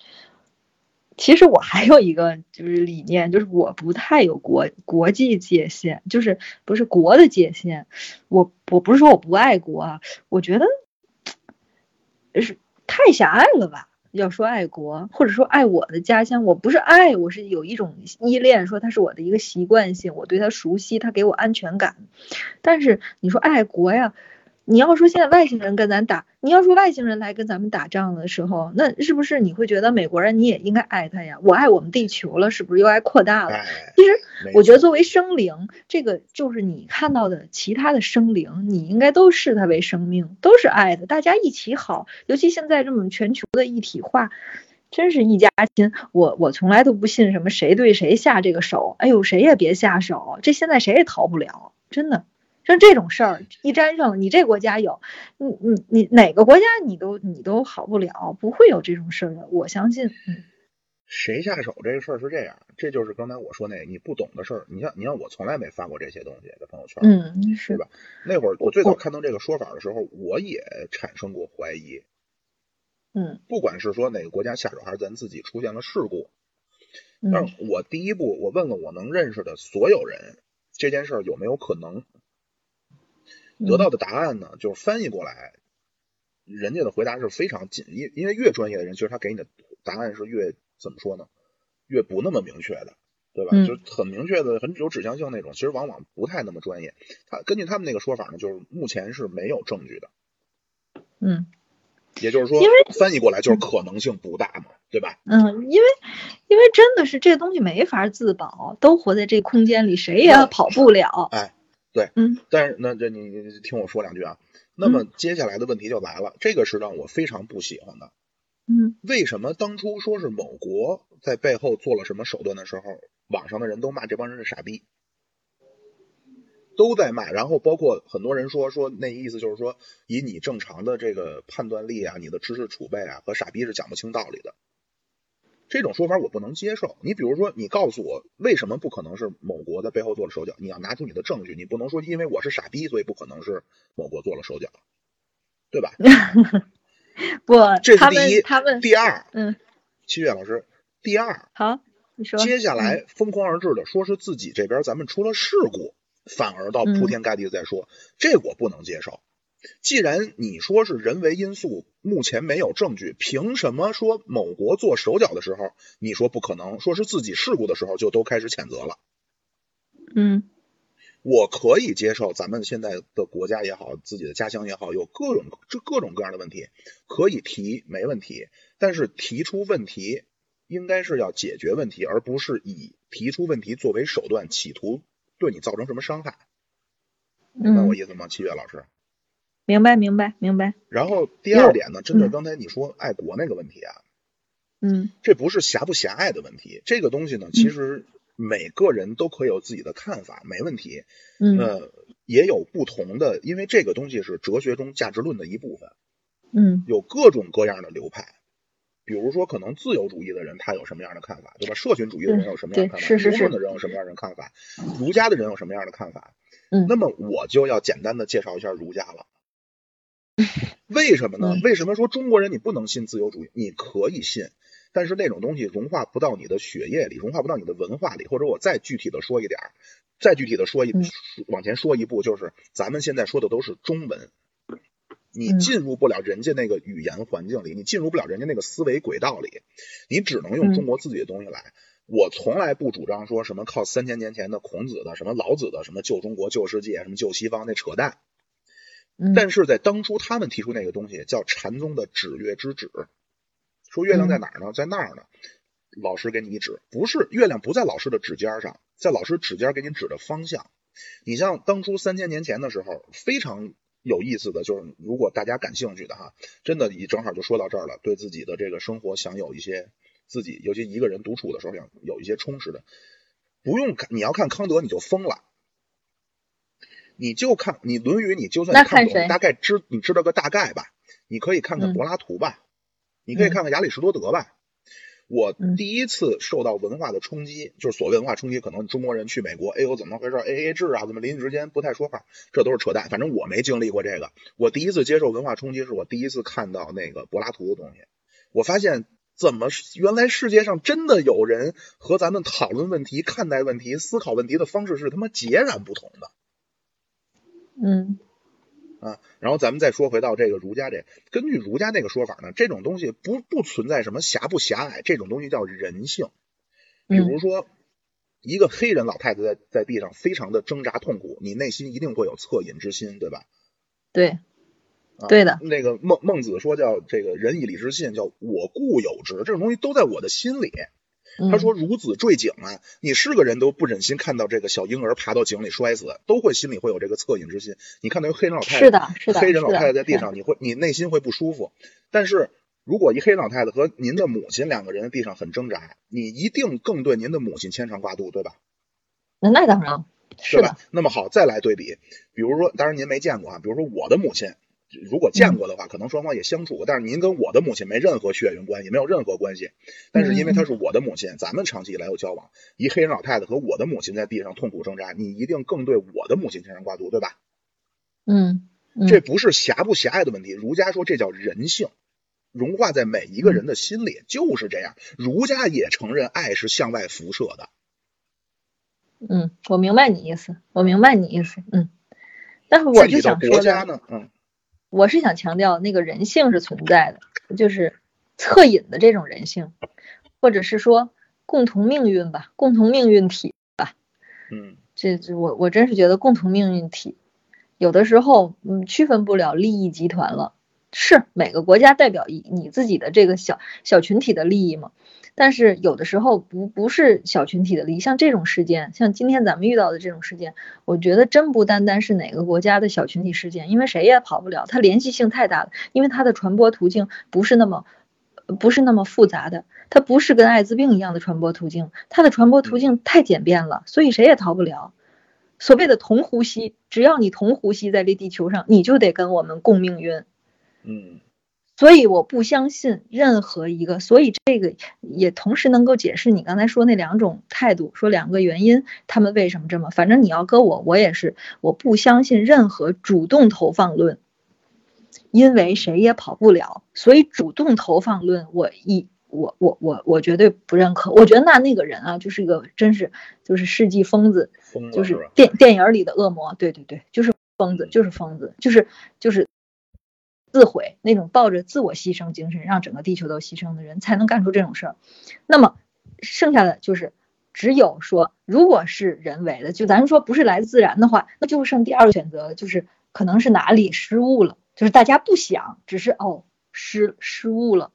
其实我还有一个就是理念，就是我不太有国国际界限，就是不是国的界限，我我不是说我不爱国啊，我觉得是太狭隘了吧，要说爱国，或者说爱我的家乡，我不是爱，我是有一种依恋，说它是我的一个习惯性，我对它熟悉，它给我安全感。但是你说爱国呀？你要说现在外星人跟咱打，你要说外星人来跟咱们打仗的时候，那是不是你会觉得美国人你也应该爱他呀？我爱我们地球了，是不是又爱扩大了？哎，其实我觉得作为生灵，这个就是你看到的其他的生灵，你应该都视它为生命，都是爱的，大家一起好。尤其现在这么全球的一体化，真是一家亲。我我从来都不信什么谁对谁下这个手，哎呦谁也别下手，这现在谁也逃不了，真的。像这种事儿一沾上了，你这国家有，你你你哪个国家你都你都好不了，不会有这种事儿的，我相信。嗯谁下手这个事儿是这样，这就是刚才我说那个你不懂的事儿。你像你像我从来没发过这些东西在朋友圈，嗯，是吧那会儿我最早看到这个说法的时候，我也产生过怀疑。嗯不管是说哪个国家下手，还是咱自己出现了事故，但嗯是我第一步我问了我能认识的所有人，这件事儿有没有可能？得到的答案呢，就是翻译过来，人家的回答是非常紧，因因为越专业的人，其实他给你的答案是越怎么说呢？越不那么明确的，对吧？嗯就很明确的、很有指向性那种，其实往往不太那么专业。他根据他们那个说法呢，就是目前是没有证据的，嗯。也就是说因为，翻译过来就是可能性不大嘛，对吧？嗯，因为因为真的是这东西没法自保，都活在这空间里，谁也跑不了。哎，对，嗯但是那这你你听我说两句啊。那么接下来的问题就来了，这个是让我非常不喜欢的。嗯为什么当初说是某国在背后做了什么手段的时候，网上的人都骂这帮人是傻逼，都在骂。然后包括很多人说说那意思就是说，以你正常的这个判断力啊，你的知识储备啊，和傻逼是讲不清道理的。这种说法我不能接受。你比如说，你告诉我为什么不可能是某国在背后做了手脚，你要拿出你的证据，你不能说因为我是傻逼，所以不可能是某国做了手脚，对吧？[LAUGHS] 不，这是第一。们他们第二，嗯，七月老师，第二，好，你说。接下来疯狂而至的说是自己这边咱们出了事故，反而到铺天盖地的在说，这我不能接受。既然你说是人为因素，目前没有证据，凭什么说某国做手脚的时候，你说不可能，说是自己事故的时候就都开始谴责了？嗯我可以接受咱们现在的国家也好，自己的家乡也好，有各种这各种各样的问题，可以提没问题。但是提出问题应该是要解决问题，而不是以提出问题作为手段，企图对你造成什么伤害。明白我嗯，意思吗？七月老师。明白明白明白。然后第二点呢，针对嗯刚才你说爱国那个问题啊，嗯这不是狭不狭隘的问题，这个东西呢，其实每个人都可以有自己的看法，没问题。嗯呃，也有不同的，因为这个东西是哲学中价值论的一部分，嗯有各种各样的流派。比如说，可能自由主义的人他有什么样的看法，对吧？社群主义的人有什么样的看法？对是是是无论的人有什么样的看法？儒家的人有什么样的看法？嗯那么我就要简单的介绍一下儒家了。[LAUGHS] 为什么呢嗯？为什么说中国人你不能信自由主义？你可以信，但是那种东西融化不到你的血液里，融化不到你的文化里。或者我再具体的说一点儿，再具体的说一嗯往前说一步，就是咱们现在说的都是中文，你嗯进入不了人家那个语言环境里，你进入不了人家那个思维轨道里，你只能用嗯中国自己的东西来。我从来不主张说什么靠三千年前的孔子的、什么老子的、什么救中国、救世界、什么救西方，那扯淡。嗯，但是在当初他们提出那个东西叫禅宗的指月之指，说月亮在哪儿呢？在那儿呢。老师给你一指，不是月亮不在老师的指尖上，在老师指尖给你指的方向。你像当初三千年前的时候，非常有意思的就是，如果大家感兴趣的哈，真的你正好就说到这儿了，对自己的这个生活想有一些自己，尤其一个人独处的时候想有一些充实的，不用看，你要看康德你就疯了。你就看你《论语》，你就算那看不懂，大概知你知道个大概吧。你可以看看嗯柏拉图吧，你可以嗯看看亚里士多德吧。我嗯第一次受到文化的冲击，就是所谓文化冲击，可能中国人去美国，哎呦怎么回事？A A 制啊，怎么邻里之间不太说话，这都是扯淡。反正我没经历过这个。我第一次接受文化冲击，是我第一次看到那个柏拉图的东西。我发现，怎么原来世界上真的有人和咱们讨论问题、看待问题、思考问题的方式是他妈截然不同的。嗯啊。然后咱们再说回到这个儒家这，根据儒家那个说法呢，这种东西不不存在什么狭不狭隘，这种东西叫人性。比如说，一个黑人老太太在在地上非常的挣扎痛苦，你内心一定会有恻隐之心，对吧？对，啊对的那个孟孟子说叫这个仁以礼之信，叫我固有之，这种东西都在我的心里。嗯他说孺子坠井啊，你是个人都不忍心看到这个小婴儿爬到井里摔死，都会心里会有这个恻隐之心。你看到一个黑人老太太，是的，是的，黑人老太太在地上，你会你内心会不舒服。但是如果一黑人老太太和您的母亲两个人在地上很挣扎，你一定更对您的母亲牵肠挂肚，对吧？那那当然是吧，？那么好，再来对比，比如说，当然您没见过啊，比如说我的母亲，如果见过的话，可能双方也相处过，但是您跟我的母亲没任何血缘关系，没有任何关系。但是因为她是我的母亲，咱们长期以来有交往，一黑人老太太和我的母亲在地上痛苦挣扎，你一定更对我的母亲牵肠挂肚，对吧？嗯，嗯这不是狭不狭隘的问题，儒家说这叫人性。融化在每一个人的心里，就是这样。儒家也承认爱是向外辐射的，嗯，我明白你意思，我明白你意思，嗯。但是我就想说的，国家呢，嗯，我是想强调那个人性是存在的，就是恻隐的这种人性，或者是说共同命运吧，共同命运体吧。嗯这这我我真是觉得共同命运体，有的时候嗯区分不了利益集团了。是每个国家代表一你自己的这个小小群体的利益嘛，但是有的时候不不是小群体的利益，像这种事件，像今天咱们遇到的这种事件，我觉得真不单单是哪个国家的小群体事件，因为谁也跑不了，它联系性太大了，因为它的传播途径不是那么呃不是那么复杂的，它不是跟艾滋病一样的传播途径，它的传播途径太简便了，所以谁也逃不了。所谓的同呼吸，只要你同呼吸在这地球上，你就得跟我们共命运。嗯所以我不相信任何一个，所以这个也同时能够解释你刚才说那两种态度，说两个原因，他们为什么这么？反正你要搁我，我也是，我不相信任何主动投放论，因为谁也跑不了，所以主动投放论我一我我我我绝对不认可。我觉得那那个人啊，就是一个真是就是世纪疯子，就是？电电影里的恶魔，对对对，就是疯子，就是疯子，就是就是自毁那种抱着自我牺牲精神，让整个地球都牺牲的人，才能干出这种事儿。那么剩下的就是只有说，如果是人为的，就咱说不是来自自然的话，那就剩第二个选择了，就是可能是哪里失误了，就是大家不想，只是哦失失误了，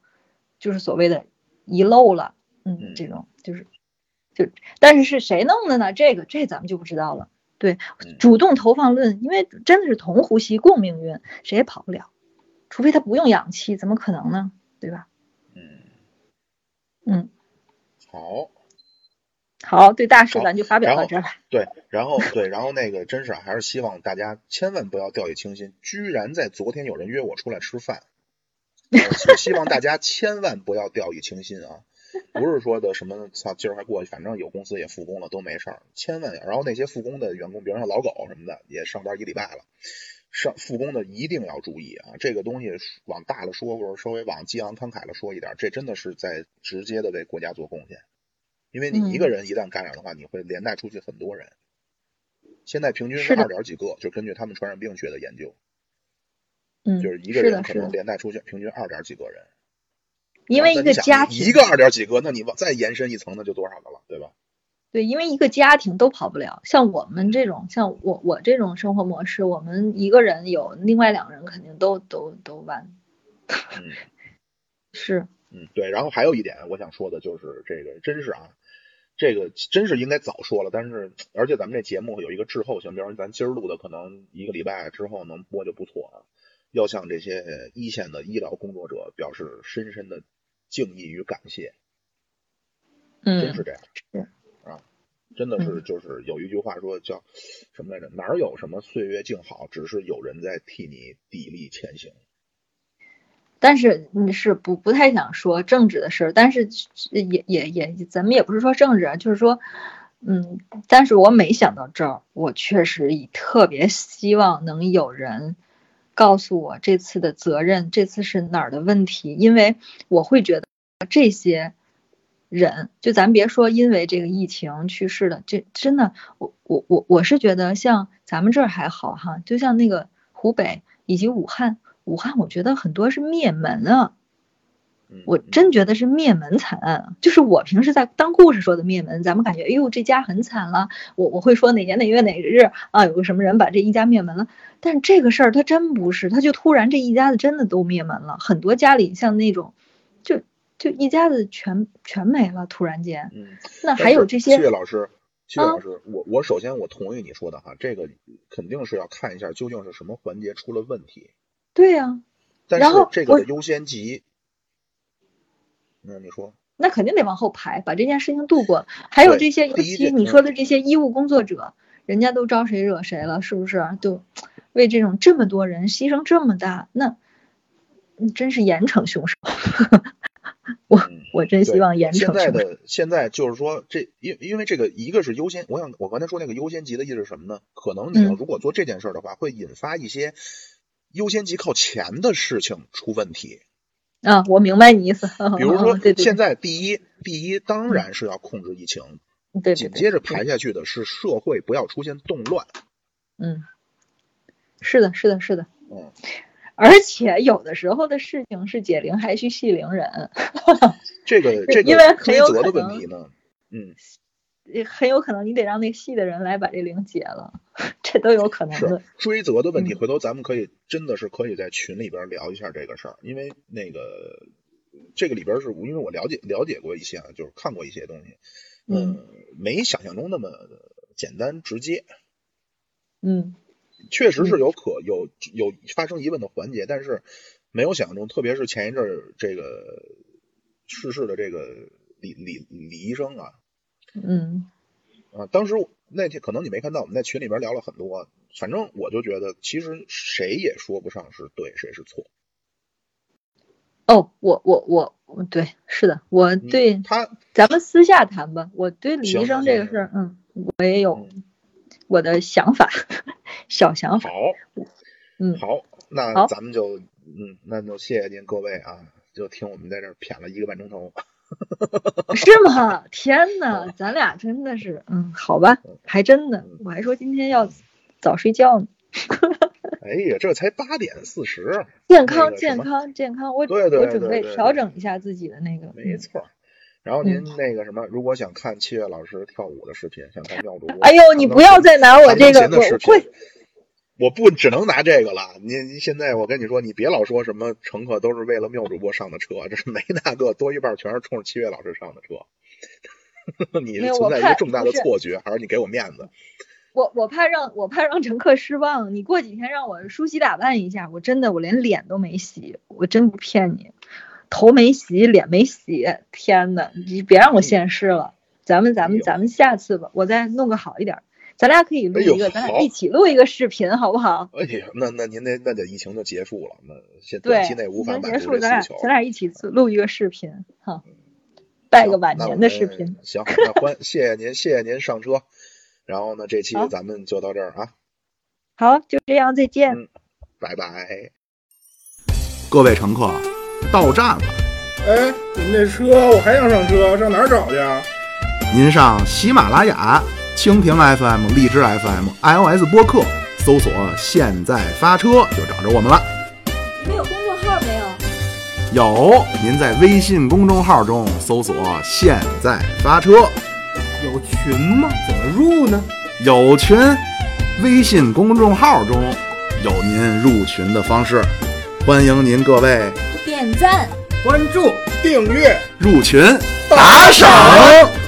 就是所谓的遗漏了，嗯嗯，这种就是就，但是是谁弄的呢？这个这咱们就不知道了。对，嗯主动投放论，因为真的是同呼吸共命运，谁也跑不了，除非他不用氧气，怎么可能呢？对吧？嗯，嗯，好，好，对大事咱就发表到这儿吧。对，然后对，然后那个真是啊还是希望大家千万不要掉以轻心。居然在昨天有人约我出来吃饭，呃就希望大家千万不要掉以轻心啊！不是说的什么操今儿还过去，反正有公司也复工了都没事儿，千万要。然后那些复工的员工，比如像老狗什么的，也上班一礼拜了，上复工的一定要注意啊！这个东西往大了说，或者稍微往激昂慷慨了说一点，这真的是在直接的为国家做贡献。因为你一个人一旦感染的话，你会连带出去很多人。现在平均是二点几个，就根据他们传染病学的研究，嗯，就是一个，人可能，连带出去平均二点几个人。因为一个家庭，一个二点几个，那你往再延伸一层，那就多少个了，对吧？对，因为一个家庭都跑不了。像我们这种，像我我这种生活模式，我们一个人有另外两个人肯定都都都完。嗯是，嗯，对。然后还有一点我想说的就是这个，真是啊，这个真是应该早说了，但是而且咱们这节目有一个滞后性，比如说咱今儿录的，可能一个礼拜之后能播就不错了。要向这些一线的医疗工作者表示深深的敬意与感谢。嗯真嗯是，这样。是啊，真的是嗯就是有一句话说叫什么来着？哪儿有什么岁月静好，只是有人在替你砥砺前行。但是你是不不太想说政治的事儿，但是也也也，咱们也不是说政治啊，就是说，嗯，但是我每想到这儿，我确实以特别希望能有人告诉我这次的责任，这次是哪儿的问题，因为我会觉得这些人，就咱别说因为这个疫情去世的，这真的，我我我我是觉得像咱们这儿还好哈，就像那个湖北。以及武汉，武汉我觉得很多是灭门啊，嗯我真觉得是灭门惨案啊。就是我平时在当故事说的灭门，咱们感觉哎呦这家很惨了，我我会说哪年哪月哪日啊有个什么人把这一家灭门了，但这个事儿他真不是，他就突然这一家子真的都灭门了，很多家里像那种就就一家子全全没了，突然间，嗯，那还有这些七月老师，七月啊老师，我我首先我同意你说的哈，这个肯定是要看一下究竟是什么环节出了问题，对呀、但然后这个的优先级，那，你说，那肯定得往后排，把这件事情度过。还有这些，尤其你说的这些医务工作者，人家都招谁惹谁了，是不是？就为这种这么多人牺牲这么大，那你真是严惩凶手。我真希对望严现在惩凶手。的现在就是说，这因因为这个一个是优先，我想我刚才说那个优先级的意思是什么呢？可能你要嗯如果做这件事儿的话，会引发一些优先级靠前的事情出问题。啊，我明白你意思。比如说 [LAUGHS] 现在第一第一当然是要控制疫情，对对对，紧接着排下去的是社会不要出现动乱。嗯，是的，是的，是的。嗯，而且有的时候的事情是解铃还须系铃人，[LAUGHS] 这个这因为个很有追责的可能问题呢，嗯，也很有可能你得让那系的人来把这铃解了，这都有可能的是。追责的问题，嗯。回头咱们可以真的是可以在群里边聊一下这个事儿，因为那个这个里边是因为我了解了解过一些啊，就是看过一些东西，嗯。没想象中那么简单直接，嗯确实是有可有有发生疑问的环节，但是没有想象中，特别是前一阵儿这个逝世的这个李李李医生啊，嗯。啊，当时那天可能你没看到，我们在群里边聊了很多，反正我就觉得其实谁也说不上是对谁是错，哦，我我我我对，是的，我你对他咱们私下谈吧。我对李医生这个事儿，嗯，我也有嗯我的想法，[LAUGHS] 小想法。好，嗯，好，那咱们就嗯，那就谢谢您各位啊，就听我们在这儿谝了一个半钟头，[LAUGHS] 是吗？天呐，咱俩真的是，嗯，好吧，还真的，我还说今天要早睡觉呢。[LAUGHS] 哎呀，这才八点四十，健康，个健康，健康，我我准备调整一下自己的那个。嗯没错儿。然后您那个什么，如果想看七月老师跳舞的视频，想看妙主播，哎呦，你不要再拿我这个，我会，我不只能拿这个了。您您现在我跟你说，你别老说什么乘客都是为了妙主播上的车，这是没那个，多一半全是冲着七月老师上的车。[LAUGHS] 你存在一个重大的错觉，还是你给我面子？我我怕让我怕让乘客失望。你过几天让我梳洗打扮一下，我真的我连脸都没洗，我真不骗你，头没洗，脸没洗，天呐，你别让我现世了。咱们咱们咱们下次吧，我再弄个好一点儿，咱俩可以录一个，咱俩一起录一个视频，好不好？哎呀，那那您那那得疫情就结束了，那现对，短期内无法结束，咱俩。咱俩一起录一个视频，哈，拜个晚年的视频。行，那欢谢谢您，谢谢您上车。然后呢，这期咱们就到这儿啊。好，就这样，再见。嗯拜拜。各位乘客，到站了，哎，你们这车我还想上车，上哪儿找去啊？您上喜马拉雅、蜻蜓 FM、荔枝 FM、iOS 播客搜索“现在发车”就找着我们了。你们有公众号没有？有，您在微信公众号中搜索“现在发车有群吗？怎么入呢？”，有群，微信公众号中有您入群的方式，欢迎您各位点赞。关注、订阅。入群打赏。